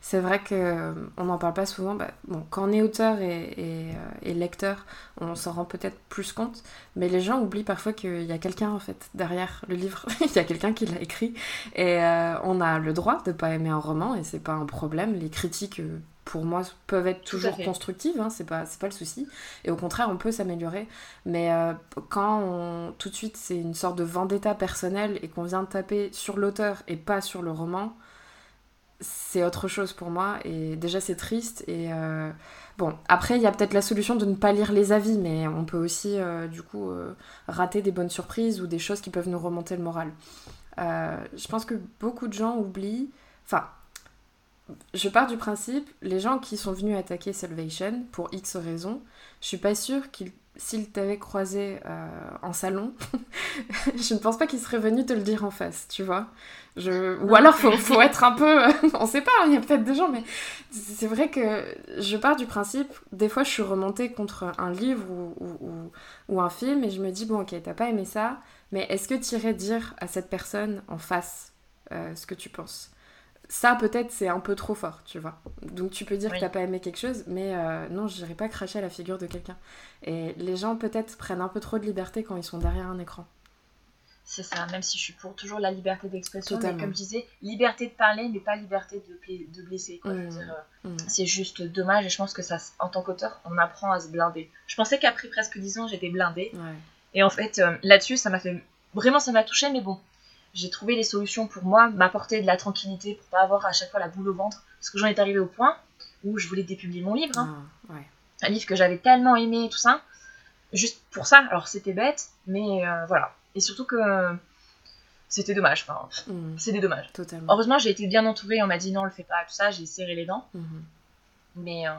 Speaker 1: c'est vrai qu'on euh, n'en parle pas souvent. Bah, bon, quand on est auteur et, euh, lecteur, on s'en rend peut-être plus compte, mais les gens oublient parfois qu'il y a quelqu'un en fait derrière le livre. <laughs> Il y a quelqu'un qui l'a écrit et euh, on a le droit de pas aimer un roman et c'est pas un problème. Les critiques, pour moi, peuvent être toujours constructives, hein, c'est pas pas le souci. Et au contraire, on peut s'améliorer. Mais quand tout de suite c'est une sorte de vendetta personnelle et qu'on vient de taper sur l'auteur et pas sur le roman c'est autre chose pour moi. Et déjà, c'est triste. Et euh, bon, après, il y a peut-être la solution de ne pas lire les avis, mais on peut aussi, euh, du coup, euh, rater des bonnes surprises ou des choses qui peuvent nous remonter le moral. je pense que beaucoup de gens oublient. Enfin, je pars du principe, les gens qui sont venus attaquer Salvation pour X raisons, je suis pas sûre qu'ils s'il t'avait croisé euh, en salon, <laughs> je ne pense pas qu'il serait venu te le dire en face, tu vois. Je... Ou alors, faut, faut être un peu... <laughs> on sait pas, hein, il y a peut-être des gens, mais c'est vrai que je pars du principe, des fois je suis remontée contre un livre ou, ou, un film et je me dis, bon ok, t'as pas aimé ça, mais est-ce que tu irais dire à cette personne en face euh, ce que tu penses? Ça peut-être c'est un peu trop fort, tu vois. Donc tu peux dire que t'as pas aimé quelque chose, mais euh, non, je dirais pas cracher à la figure de quelqu'un. Et les gens peut-être prennent un peu trop de liberté quand ils sont derrière un écran.
Speaker 2: C'est ça, même si je suis pour toujours la liberté d'expression, mais comme je disais, liberté de parler, mais pas liberté de, de blesser. Mmh. Mmh. C'est juste dommage et je pense que ça, en tant qu'auteur, on apprend à se blinder. Je pensais qu'après presque 10 ans, j'étais blindée. Et en fait, euh, là-dessus, ça m'a fait. Vraiment, ça m'a touché, mais bon, j'ai trouvé les solutions pour moi, m'apporter de la tranquillité pour pas avoir à chaque fois la boule au ventre. Parce que j'en étais arrivé au point où je voulais dépublier mon livre. Hein. Ah, Un livre que j'avais tellement aimé, tout ça. Juste pour ça. Alors c'était bête, mais euh, voilà. Et surtout que c'était dommage. Enfin, mm. C'est des dommages.
Speaker 1: Totalement.
Speaker 2: Heureusement, j'ai été bien entourée. On m'a dit non, on le fait pas, tout ça. J'ai serré les dents. Mm-hmm. Mais euh,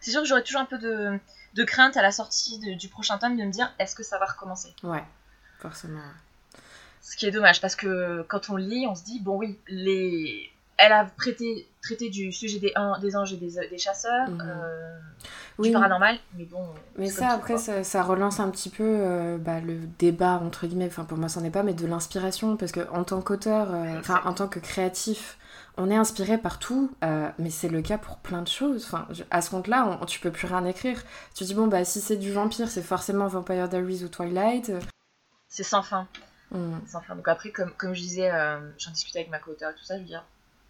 Speaker 2: c'est sûr que j'aurais toujours un peu de, de crainte à la sortie du prochain tome de me dire est-ce que ça va recommencer?
Speaker 1: Ouais, forcément.
Speaker 2: Ce qui est dommage parce que quand on lit, on se dit bon oui, les... elle a prêté traiter du sujet des, des anges et des, chasseurs, mhm. du paranormal, mais bon.
Speaker 1: Mais ça, après, ça, relance un petit peu bah, le débat, entre guillemets, enfin pour moi, c'en est pas, mais de l'inspiration, parce que en tant qu'auteur, enfin en tant que créatif, on est inspiré par tout, euh, mais c'est le cas pour plein de choses. Enfin, à ce compte-là, tu peux plus rien écrire. Tu dis, bon, bah, si c'est du vampire, c'est forcément Vampire Diaries ou Twilight.
Speaker 2: C'est sans fin. Hmm. Sans fin. Donc après, comme, comme je disais, euh, j'en discutais avec ma co-auteur et tout ça, je veux dire,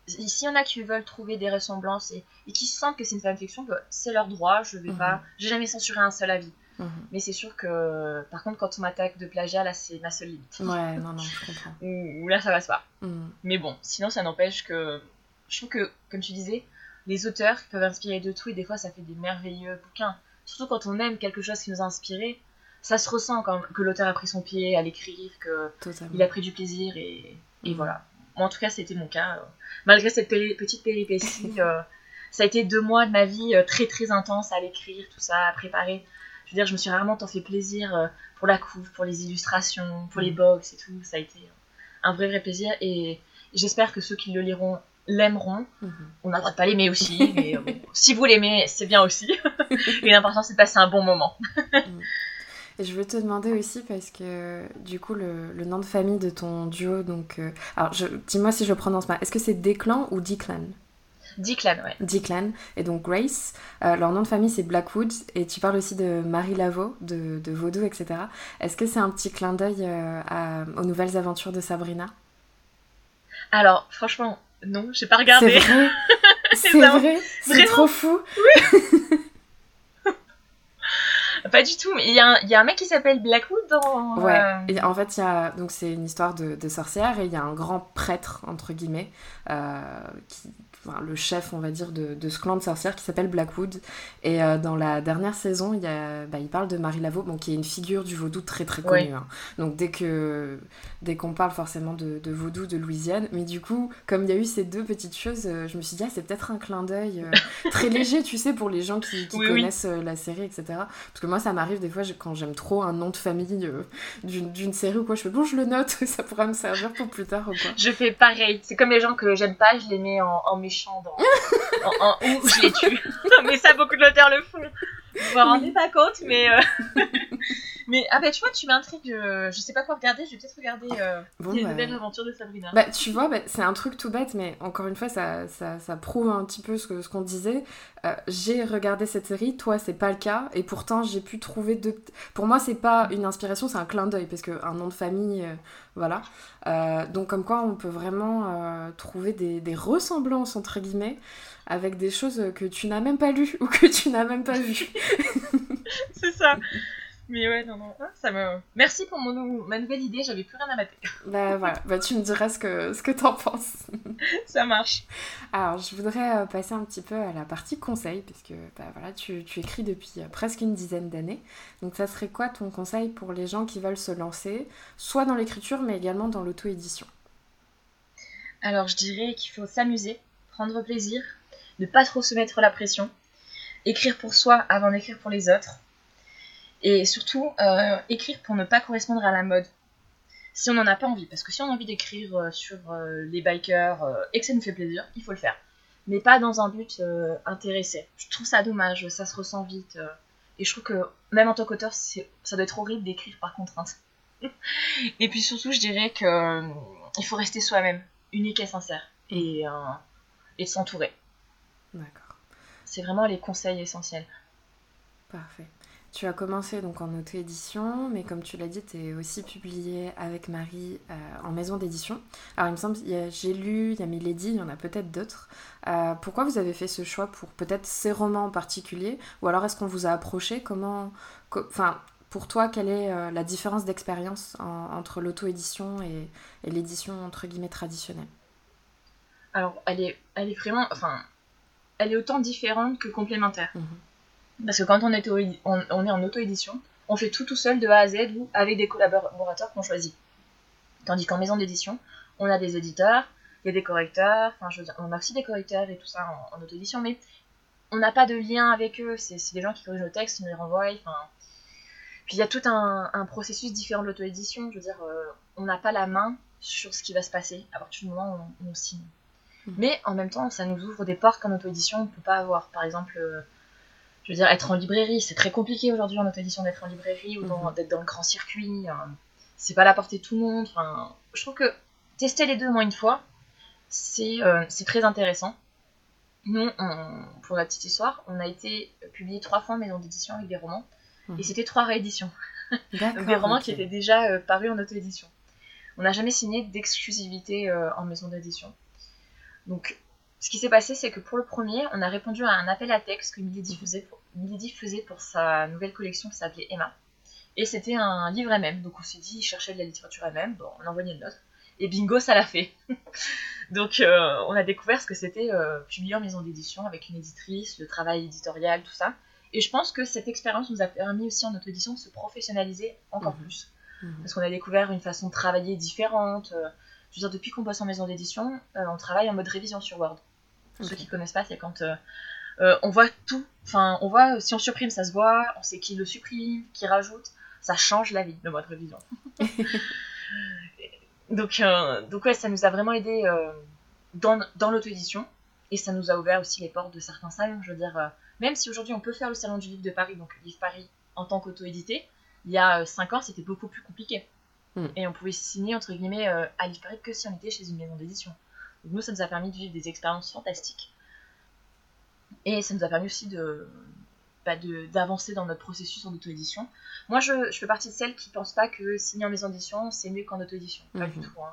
Speaker 2: s'il y en a qui veulent trouver des ressemblances et, qui sentent que c'est une fanfiction, bah, c'est leur droit, je vais hmm. pas... J'ai jamais censuré un seul avis. Mhm. Mais c'est sûr que, par contre, quand on m'attaque de plagiat, là, c'est ma seule limite.
Speaker 1: Ouais, <laughs> non, non, je comprends.
Speaker 2: Ou là, ça passe pas. Mhm. Mais bon, sinon, ça n'empêche que. Je trouve que, comme tu disais, les auteurs peuvent inspirer de tout et des fois, ça fait des merveilleux bouquins. Surtout quand on aime quelque chose qui nous a inspiré, ça se ressent quand que l'auteur a pris son pied à l'écrire, qu'il a pris du plaisir et, et mhm. voilà. en tout cas, c'était mon cas. Malgré cette petite péripétie, <laughs> euh, ça a été deux mois de ma vie euh, très très intense à l'écrire, tout ça, à préparer je veux dire, je me suis rarement tant fait plaisir euh, pour la couve, pour les illustrations, pour les mm. box et tout. Ça a été un vrai, vrai plaisir. Et j'espère que ceux qui le liront l'aimeront. Mm-hmm. On n'a pas de pas l'aimer aussi, mais euh, <laughs> si vous l'aimez, c'est bien aussi. <laughs> et l'important, c'est de passer un bon moment.
Speaker 1: Et je veux te demander aussi parce que du coup le, nom de famille de ton duo donc euh, alors dis-moi si je prononce mal. Est-ce que c'est Declan ou Declan?
Speaker 2: Declan, ouais.
Speaker 1: Declan, et donc Grace. Euh, leur nom de famille c'est Blackwood, et tu parles aussi de Marie Laveau, de, de Vaudou, etc. Est-ce que c'est un petit clin d'œil euh, aux nouvelles aventures de Sabrina?
Speaker 2: Alors, franchement, non, j'ai pas regardé.
Speaker 1: C'est vrai? <laughs> C'est vrai? C'est trop fou Oui <laughs>
Speaker 2: Pas du tout, mais il y, a un mec qui s'appelle Blackwood dans.
Speaker 1: Ouais, euh, et en fait, donc c'est une histoire de, de, sorcière et il y a un grand prêtre, entre guillemets, qui, le chef, on va dire, de, ce clan de sorcières qui s'appelle Blackwood. Et euh, dans la dernière saison, il, y a, bah, il parle de Marie Laveau, bon, qui est une figure du vaudou très très connue. Hein. Donc dès que dès qu'on parle forcément de, vaudou de Louisiane, mais du coup, comme il y a eu ces deux petites choses, euh, je me suis dit, ah, c'est peut-être un clin d'œil euh, <laughs> très léger, tu sais, pour les gens qui, connaissent la série, etc. Parce que moi, ça m'arrive des fois quand j'aime trop un nom de famille d'une série ou quoi, je fais bon, je le note, <laughs> ça pourra me servir pour plus tard ou quoi.
Speaker 2: Je fais pareil. C'est comme les gens que j'aime pas, je les mets en, en en, <laughs> où je les tue. mais ça, beaucoup de l'auteur le font. Vous vous rendez pas compte, mais. Euh, <laughs> <laughs> mais ah bah tu vois, tu m'intrigues. Je... je sais pas quoi regarder. Je vais peut-être regarder euh, les bah... nouvelles aventures de Sabrina.
Speaker 1: Bah tu vois, bah, c'est un truc tout bête, mais encore une fois, ça, ça, ça prouve un petit peu ce qu'on ce qu'on disait. Euh, j'ai regardé cette série, toi, c'est pas le cas, et pourtant j'ai pu trouver deux. Pour moi, c'est pas une inspiration, c'est un clin d'œil, parce qu'un nom de famille, voilà. donc comme quoi, on peut vraiment trouver des, des ressemblances entre guillemets avec des choses que tu n'as même pas lues <laughs> ou que tu n'as même pas vues. <laughs>
Speaker 2: c'est ça. Mais ouais, non, non, ah, ça me... Merci pour mon, ma nouvelle idée, j'avais plus rien à mater. <laughs>
Speaker 1: bah voilà, bah, tu me diras ce que, ce que t'en penses.
Speaker 2: ça marche.
Speaker 1: Alors, je voudrais euh, passer un petit peu à la partie conseil, puisque bah, voilà, tu, tu écris depuis euh, presque une dizaine d'années. Donc, ça serait quoi ton conseil pour les gens qui veulent se lancer, soit dans l'écriture, mais également dans l'auto-édition?
Speaker 2: Alors, je dirais qu'il faut s'amuser, prendre plaisir, ne pas trop se mettre la pression, écrire pour soi avant d'écrire pour les autres, et surtout euh, écrire pour ne pas correspondre à la mode. Si on n'en a pas envie, parce que si on a envie d'écrire euh, sur euh, les bikers et que ça nous fait plaisir, il faut le faire. Mais pas dans un but intéressé. Je trouve ça dommage, ça se ressent vite. et je trouve que même en tant qu'auteur, ça doit être horrible d'écrire par contrainte. <laughs> et puis surtout, je dirais que il faut rester soi-même, unique et sincère, et s'entourer.
Speaker 1: D'accord.
Speaker 2: C'est vraiment les conseils essentiels.
Speaker 1: Parfait. Tu as commencé donc en auto-édition, mais comme tu l'as dit, tu es aussi publié avec Marie euh, en maison d'édition. Alors il me semble, j'ai lu, il y a Milady, il y en a peut-être d'autres. Euh, pourquoi vous avez fait ce choix pour peut-être ces romans en particulier? Ou alors est-ce qu'on vous a approché? Comment, Enfin, pour toi, quelle est euh, la différence d'expérience entre l'auto-édition et, et l'édition entre guillemets traditionnelle?
Speaker 2: Alors, elle est, elle est vraiment... Enfin, elle est autant différente que complémentaire. Mhm. Parce que quand on est, on, est en auto-édition, on fait tout tout seul de A à Z ou avec des collaborateurs qu'on choisit. Tandis qu'en maison d'édition, on a des éditeurs, il y a des correcteurs, enfin je veux dire, on a aussi des correcteurs et tout ça en, auto-édition, mais on n'a pas de lien avec eux, c'est des gens qui corrigent nos textes, ils nous les renvoient, enfin... Puis il y a tout un, processus différent de l'auto-édition, je veux dire, euh, on n'a pas la main sur ce qui va se passer à partir du moment où on signe. Mais en même temps, ça nous ouvre des portes qu'en auto-édition, on ne peut pas avoir. Par exemple, euh, je veux dire, être en librairie, c'est très compliqué aujourd'hui en auto-édition d'être en librairie ou mhm. d'être dans le grand circuit. Hein. c'est pas la portée de tout le monde. Enfin, je trouve que tester les deux au moins une fois, c'est euh, très intéressant. Nous, pour la petite histoire, on a été publié trois fois en maison d'édition avec des romans. Et mhm. c'était trois rééditions. <laughs> des romans qui étaient déjà euh, parus en auto-édition. On n'a jamais signé d'exclusivité euh, en maison d'édition. Donc, ce qui s'est passé, c'est que pour le premier, on a répondu à un appel à texte que Milady faisait pour, faisait pour sa nouvelle collection qui s'appelait Emma. Et c'était un livre MM, donc on s'est dit, il cherchait de la littérature MM, bon, on a envoyé une note, et bingo, ça l'a fait. <laughs> donc euh, on a découvert ce que c'était publié en maison d'édition avec une éditrice, le travail éditorial, tout ça. Et je pense que cette expérience nous a permis aussi en notre édition de se professionnaliser encore mhm. plus. Mhm. Parce qu'on a découvert une façon de travailler différente. Euh, je veux dire, depuis qu'on bosse en maison d'édition, euh, on travaille en mode révision sur Word. Pour Ceux qui connaissent pas, c'est quand euh, on voit tout. Enfin, on voit si on supprime, ça se voit. On sait qui le supprime, qui rajoute. Ça change la vie, le mode révision. <laughs> donc, donc ouais, ça nous a vraiment aidé dans, dans l'auto-édition. Et ça nous a ouvert aussi les portes de certains salons. Je veux dire, même si aujourd'hui on peut faire le salon du livre de Paris, donc Livre Paris en tant qu'auto-édité, il y a 5 euh, ans c'était beaucoup plus compliqué. Hmm. Et on pouvait signer entre guillemets euh, à Paris que si on était chez une maison d'édition. Donc nous ça nous a permis de vivre des expériences fantastiques. Et ça nous a permis aussi bah, de, d'avancer dans notre processus en auto-édition. Moi, je, fais partie de celles qui ne pensent pas que signer en maison d'édition, c'est mieux qu'en auto-édition. Pas du mhm. tout. Hein.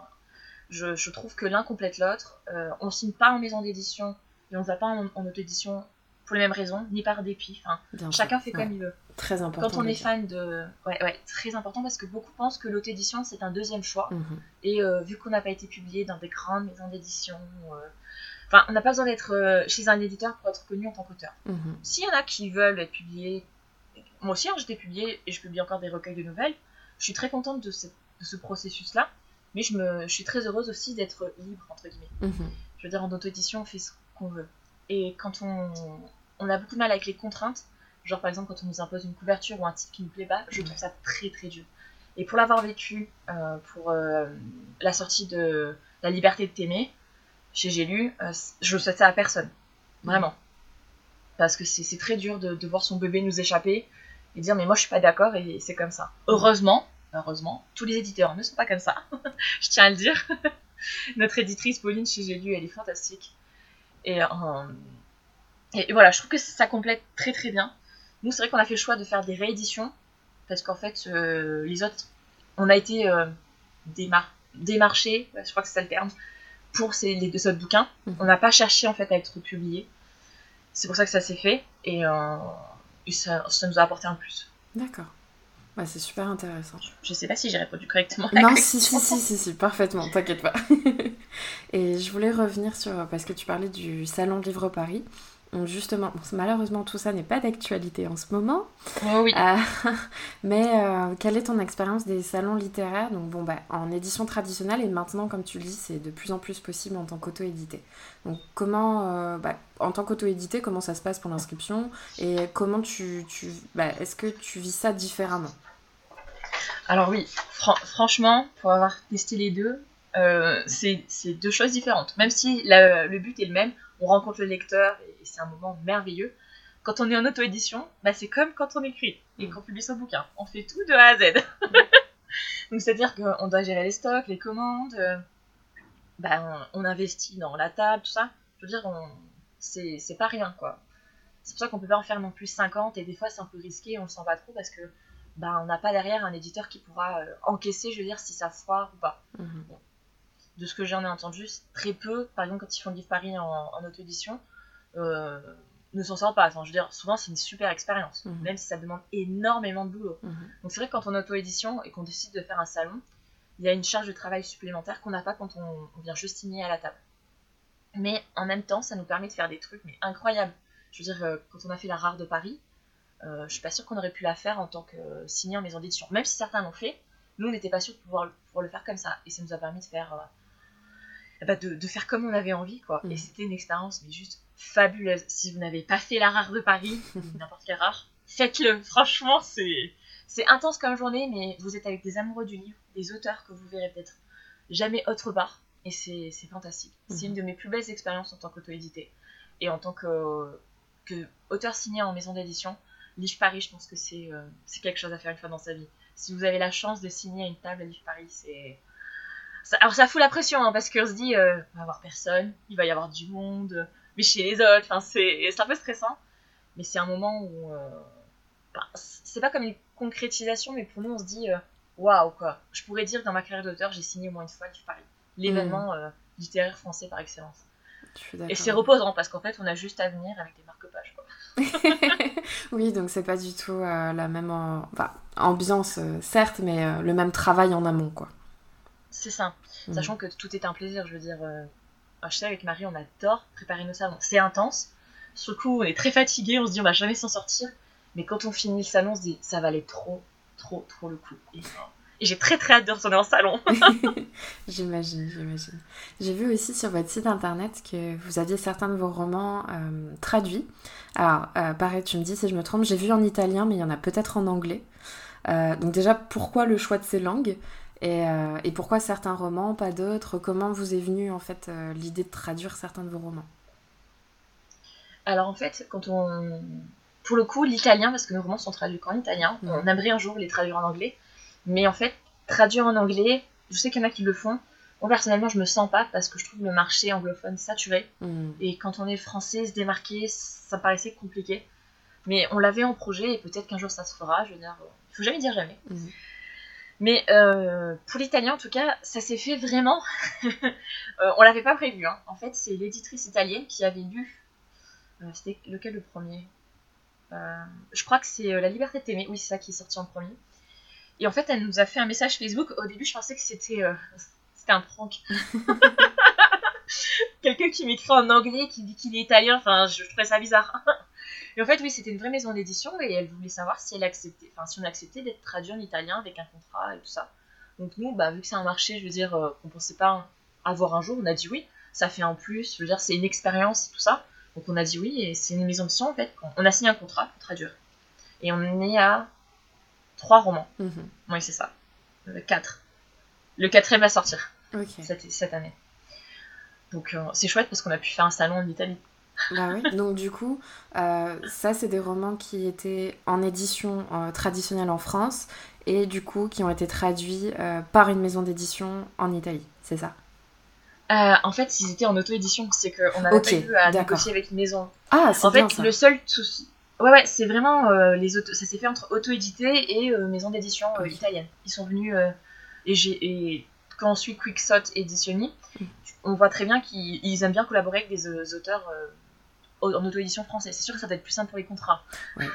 Speaker 2: Je, trouve que l'un complète l'autre. Euh, on ne signe pas en maison d'édition et on ne va pas en, en auto-édition pour les mêmes raisons, ni par dépit. Enfin, chacun fait comme il veut.
Speaker 1: Très important.
Speaker 2: Quand on est fan de. Ouais, ouais, très important parce que beaucoup pensent que l'auto-édition c'est un deuxième choix. Mhm. Et euh, vu qu'on n'a pas été publié dans des grandes maisons d'édition, euh, enfin, on n'a pas besoin d'être euh, chez un éditeur pour être connu en tant qu'auteur. Mhm. S'il y en a qui veulent être publiés, moi aussi hein, j'étais publiée et je publie encore des recueils de nouvelles, je suis très contente de ce, processus-là, mais je, me, je suis très heureuse aussi d'être libre, entre guillemets. Mhm. Je veux dire, en auto-édition, on fait ce qu'on veut. Et quand on, on a beaucoup de mal avec les contraintes, genre par exemple quand on nous impose une couverture ou un titre qui nous plaît pas, je trouve ça très très dur. Et pour l'avoir vécu euh, pour euh, la sortie de La liberté de t'aimer, chez J'ai lu, euh, je souhaite ça à personne. Vraiment. Parce que c'est très dur de, voir son bébé nous échapper et dire mais moi je suis pas d'accord et c'est comme ça. Heureusement, heureusement, tous les éditeurs ne sont pas comme ça. <laughs> je tiens à le dire. <laughs> Notre éditrice Pauline chez J'ai elle est fantastique. Et, et voilà, je trouve que ça complète très très bien. Nous, c'est vrai qu'on a fait le choix de faire des rééditions parce qu'en fait, euh, les autres, on a été euh, démarchés, je crois que c'est ça le terme, pour ces, les deux autres bouquins. Mhm. On n'a pas cherché en fait à être publié. C'est pour ça que ça s'est fait et, euh, ça, nous a apporté un plus.
Speaker 1: D'accord. Ouais, c'est super intéressant.
Speaker 2: Je sais pas si j'ai répondu correctement.
Speaker 1: non, si, si, si, si, si, parfaitement, t'inquiète pas. <laughs> et je voulais revenir sur, parce que tu parlais du Salon Livre Paris justement, malheureusement tout ça n'est pas d'actualité en ce moment.
Speaker 2: Oh oui.
Speaker 1: Euh, <laughs> mais euh, quelle est ton expérience des salons littéraires? Donc bon, bah, en édition traditionnelle et maintenant, comme tu le dis, c'est de plus en plus possible en tant qu'auto-édité. Donc comment, euh, bah, en tant qu'auto-édité, comment ça se passe pour l'inscription? Et comment tu, tu bah, est-ce que tu vis ça différemment?
Speaker 2: Alors oui, franchement, pour avoir testé les deux, c'est deux choses différentes. Même si le but est le même, on rencontre le lecteur et c'est un moment merveilleux. Quand on est en auto-édition, bah, c'est comme quand on écrit et qu'on publie son bouquin. On fait tout de A à Z. <laughs> Donc c'est-à-dire qu'on doit gérer les stocks, les commandes, euh, bah, on, investit dans la table, tout ça. Je veux dire, c'est pas rien quoi. C'est pour ça qu'on peut pas en faire non plus 50 et des fois c'est un peu risqué, on le sent pas trop parce que bah, on n'a pas derrière un éditeur qui pourra euh, encaisser, je veux dire, si ça foire ou pas. Mhm de ce que j'en ai entendu, très peu, par exemple, quand ils font le livre Paris en, auto-édition, euh, ne s'en sortent pas. Enfin, je veux dire, souvent, c'est une super expérience, mhm. même si ça demande énormément de boulot. Mhm. Donc, c'est vrai que quand on auto-édition et qu'on décide de faire un salon, il y a une charge de travail supplémentaire qu'on n'a pas quand on, vient juste signer à la table. Mais en même temps, ça nous permet de faire des trucs mais incroyables. Je veux dire, euh, quand on a fait la rare de Paris, euh, je suis pas sûre qu'on aurait pu la faire en tant que signé en maison d'édition. Même si certains l'ont fait, nous, on n'était pas sûrs de pouvoir, le faire comme ça. Et ça nous a permis de faire bah, de, faire comme on avait envie, quoi. Et mm. c'était une expérience, mais juste fabuleuse. Si vous n'avez pas fait la rare de Paris, <laughs> n'importe quelle rare, faites-le. Franchement, c'est, c'est intense comme journée, mais vous êtes avec des amoureux du livre, des auteurs que vous verrez peut-être jamais autre part. Et c'est fantastique. C'est une de mes plus belles expériences en tant qu'auto-édité. Et en tant que, que auteur signé en maison d'édition, Livre Paris, je pense que c'est c'est quelque chose à faire une fois dans sa vie. Si vous avez la chance de signer à une table à Livre Paris, c'est alors ça fout la pression hein, parce qu'on se dit euh, il va y avoir personne, il va y avoir du monde, mais chez les autres, enfin c'est un peu stressant. Mais c'est un moment où euh, bah, c'est pas comme une concrétisation, mais pour nous on se dit euh, waouh quoi. Je pourrais dire que dans ma carrière d'auteur j'ai signé au moins une fois Livre Paris, l'événement mmh. littéraire français par excellence. Et c'est reposant parce qu'en fait on a juste à venir avec des marque-pages <laughs>
Speaker 1: oui, donc c'est pas du tout la même ambiance, certes, mais le même travail en amont, quoi.
Speaker 2: C'est ça. Mm. Sachant que tout est un plaisir, je veux dire. Euh, je sais, avec Marie, on adore préparer nos salons. C'est intense. Sur le coup, on est très fatigué, on se dit on va jamais s'en sortir. Mais quand on finit le salon, on se dit ça valait trop, trop, trop le coup. Et, j'ai très très hâte de retourner en salon. <laughs>
Speaker 1: j'imagine, j'imagine. J'ai vu aussi sur votre site internet que vous aviez certains de vos romans euh, traduits. Alors, euh, pareil, tu me dis si je me trompe, j'ai vu en italien, mais il y en a peut-être en anglais. donc déjà, pourquoi le choix de ces langues? Euh, et, pourquoi certains romans, pas d'autres? Comment vous est venue en fait euh, l'idée de traduire certains de vos romans?
Speaker 2: Alors en fait, quand on, pour le coup, l'italien, parce que nos romans sont traduits qu'en italien, on aimerait un jour les traduire en anglais, mais en fait, traduire en anglais, je sais qu'il y en a qui le font. Moi personnellement, je me sens pas parce que je trouve le marché anglophone saturé. Hmm. Et quand on est français, se démarquer, ça paraissait compliqué. Mais on l'avait en projet et peut-être qu'un jour ça se fera. Je veux dire, il faut jamais dire jamais. Hmm. Mais euh, pour l'italien, en tout cas, ça s'est fait vraiment. <laughs> euh, on l'avait pas prévu. Hein. En fait, c'est l'éditrice italienne qui avait lu. Euh, c'était lequel le premier? Euh, Je crois que c'est La liberté de t'aimer. Oui, c'est ça qui est sorti en premier. Et en fait, elle nous a fait un message Facebook. Au début, je pensais que c'était c'était un prank. <laughs> <laughs> Quelqu'un qui m'écrit en anglais, qui dit qu'il est italien. Enfin, je, je trouvais ça bizarre. Et en fait, oui, c'était une vraie maison d'édition et elle voulait savoir si elle acceptait, enfin, si on acceptait d'être traduit en italien avec un contrat et tout ça. Donc nous, bah, vu que c'est un marché, je veux dire, euh, qu'on pensait pas avoir un jour, on a dit oui. Ça fait un plus, je veux dire, c'est une expérience et tout ça. Donc on a dit oui et c'est une maison d'édition en fait. On a signé un contrat pour traduire. Et on est à trois romans. Mhm. Oui, c'est ça. Euh, quatre. Le quatrième va sortir cette, cette, année. Donc euh, c'est chouette parce qu'on a pu faire un salon en Italie.
Speaker 1: Bah oui, donc du coup, euh, ça c'est des romans qui étaient en édition euh, traditionnelle en France et du coup qui ont été traduits euh, par une maison d'édition en Italie, c'est ça?
Speaker 2: En fait, ils étaient en auto-édition, c'est qu'on n'a pas eu à négocier avec une maison.
Speaker 1: Ah, c'est
Speaker 2: En fait, le seul souci... Ouais, ouais, c'est vraiment... les auto... Ça s'est fait entre auto-édité et maison d'édition italienne. Ils sont venus... et, et quand on suit Quicksot Editioni, mm. on voit très bien qu'ils aiment bien collaborer avec des auteurs en auto-édition française. C'est sûr que ça va être plus simple pour les contrats.
Speaker 1: Ouais.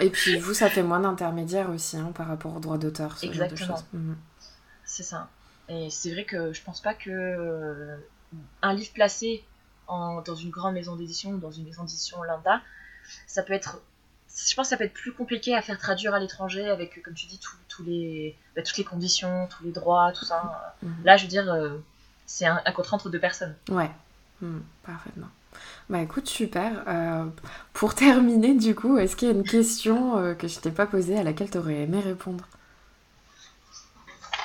Speaker 1: Et puis vous, ça fait moins d'intermédiaires aussi hein, par rapport aux droits d'auteur.
Speaker 2: Exactement. Mhm. C'est ça. Et c'est vrai que je pense pas que euh, un livre placé en, dans une grande maison d'édition ou dans une maison d'édition lambda, ça peut être je pense que ça peut être plus compliqué à faire traduire à l'étranger avec, comme tu dis, tous les, bah, toutes les conditions, tous les droits, tout ça. Mhm. Là, je veux dire, euh, c'est un, contrat entre deux personnes.
Speaker 1: Ouais, mhm. parfaitement. Bah écoute, super. Euh, pour <laughs> terminer, du coup, est-ce qu'il y a une question euh, que je t'ai pas posée à laquelle tu aurais aimé répondre?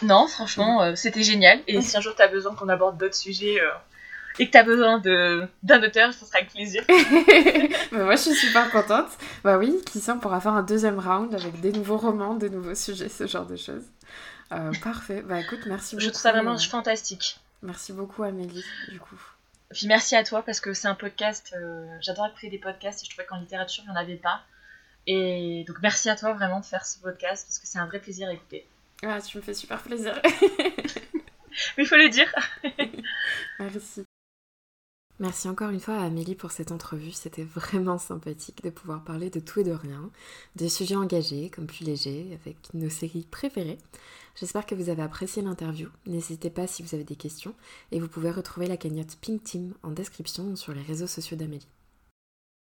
Speaker 2: Non, franchement, euh, c'était génial. Et si un jour tu as besoin qu'on aborde d'autres sujets et que tu as besoin d'un auteur, ça sera avec plaisir. <laughs>
Speaker 1: bah moi, je suis super contente. Bah oui, qui sait, on pourra faire un deuxième round avec des nouveaux romans, des nouveaux sujets, ce genre de choses. parfait. Bah écoute, merci beaucoup.
Speaker 2: Je trouve ça vraiment fantastique.
Speaker 1: Merci beaucoup, Amélie, du coup.
Speaker 2: Puis merci à toi parce que c'est un podcast. Euh, j'adore écouter des podcasts et je trouvais qu'en littérature, il n'y en avait pas. Et donc merci à toi vraiment de faire ce podcast parce que c'est un vrai plaisir à écouter.
Speaker 1: Ah, tu me fais super plaisir. <laughs>
Speaker 2: Mais il faut le dire. <laughs>
Speaker 1: merci. Merci encore une fois à Amélie pour cette entrevue. C'était vraiment sympathique de pouvoir parler de tout et de rien, des sujets engagés comme plus légers, avec nos séries préférées. J'espère que vous avez apprécié l'interview. N'hésitez pas si vous avez des questions et vous pouvez retrouver la cagnotte Pink Team en description sur les réseaux sociaux d'Amélie.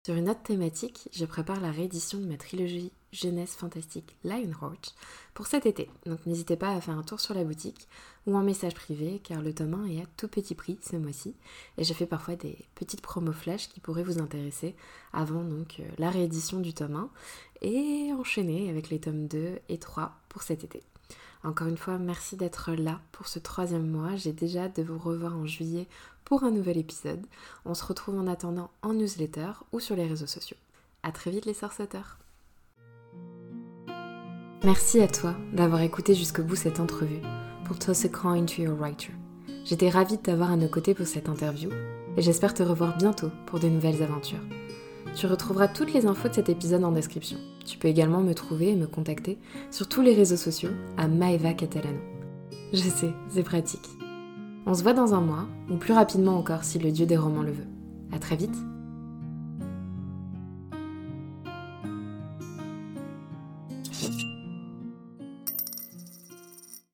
Speaker 1: Sur une autre thématique, je prépare la réédition de ma trilogie jeunesse fantastique Lionheart pour cet été. Donc n'hésitez pas à faire un tour sur la boutique ou en message privé car le tome 1 est à tout petit prix ce mois-ci et je fais parfois des petites promos flash qui pourraient vous intéresser avant donc euh, la réédition du tome 1 et enchaîner avec les tomes 2 et 3 pour cet été. Encore une fois, merci d'être là pour ce troisième mois. J'ai déjà hâte de vous revoir en juillet pour un nouvel épisode. On se retrouve en attendant en newsletter ou sur les réseaux sociaux. A très vite les sorceteurs Merci à toi d'avoir écouté jusqu'au bout cette entrevue pour Toss a Coin to Your Writer. J'étais ravie de t'avoir à nos côtés pour cette interview et j'espère te revoir bientôt pour de nouvelles aventures. Tu retrouveras toutes les infos de cet épisode en description. Tu peux également me trouver et me contacter sur tous les réseaux sociaux à Maeva Catalano. Je sais, c'est pratique. On se voit dans un mois, ou plus rapidement encore si le dieu des romans le veut. À très vite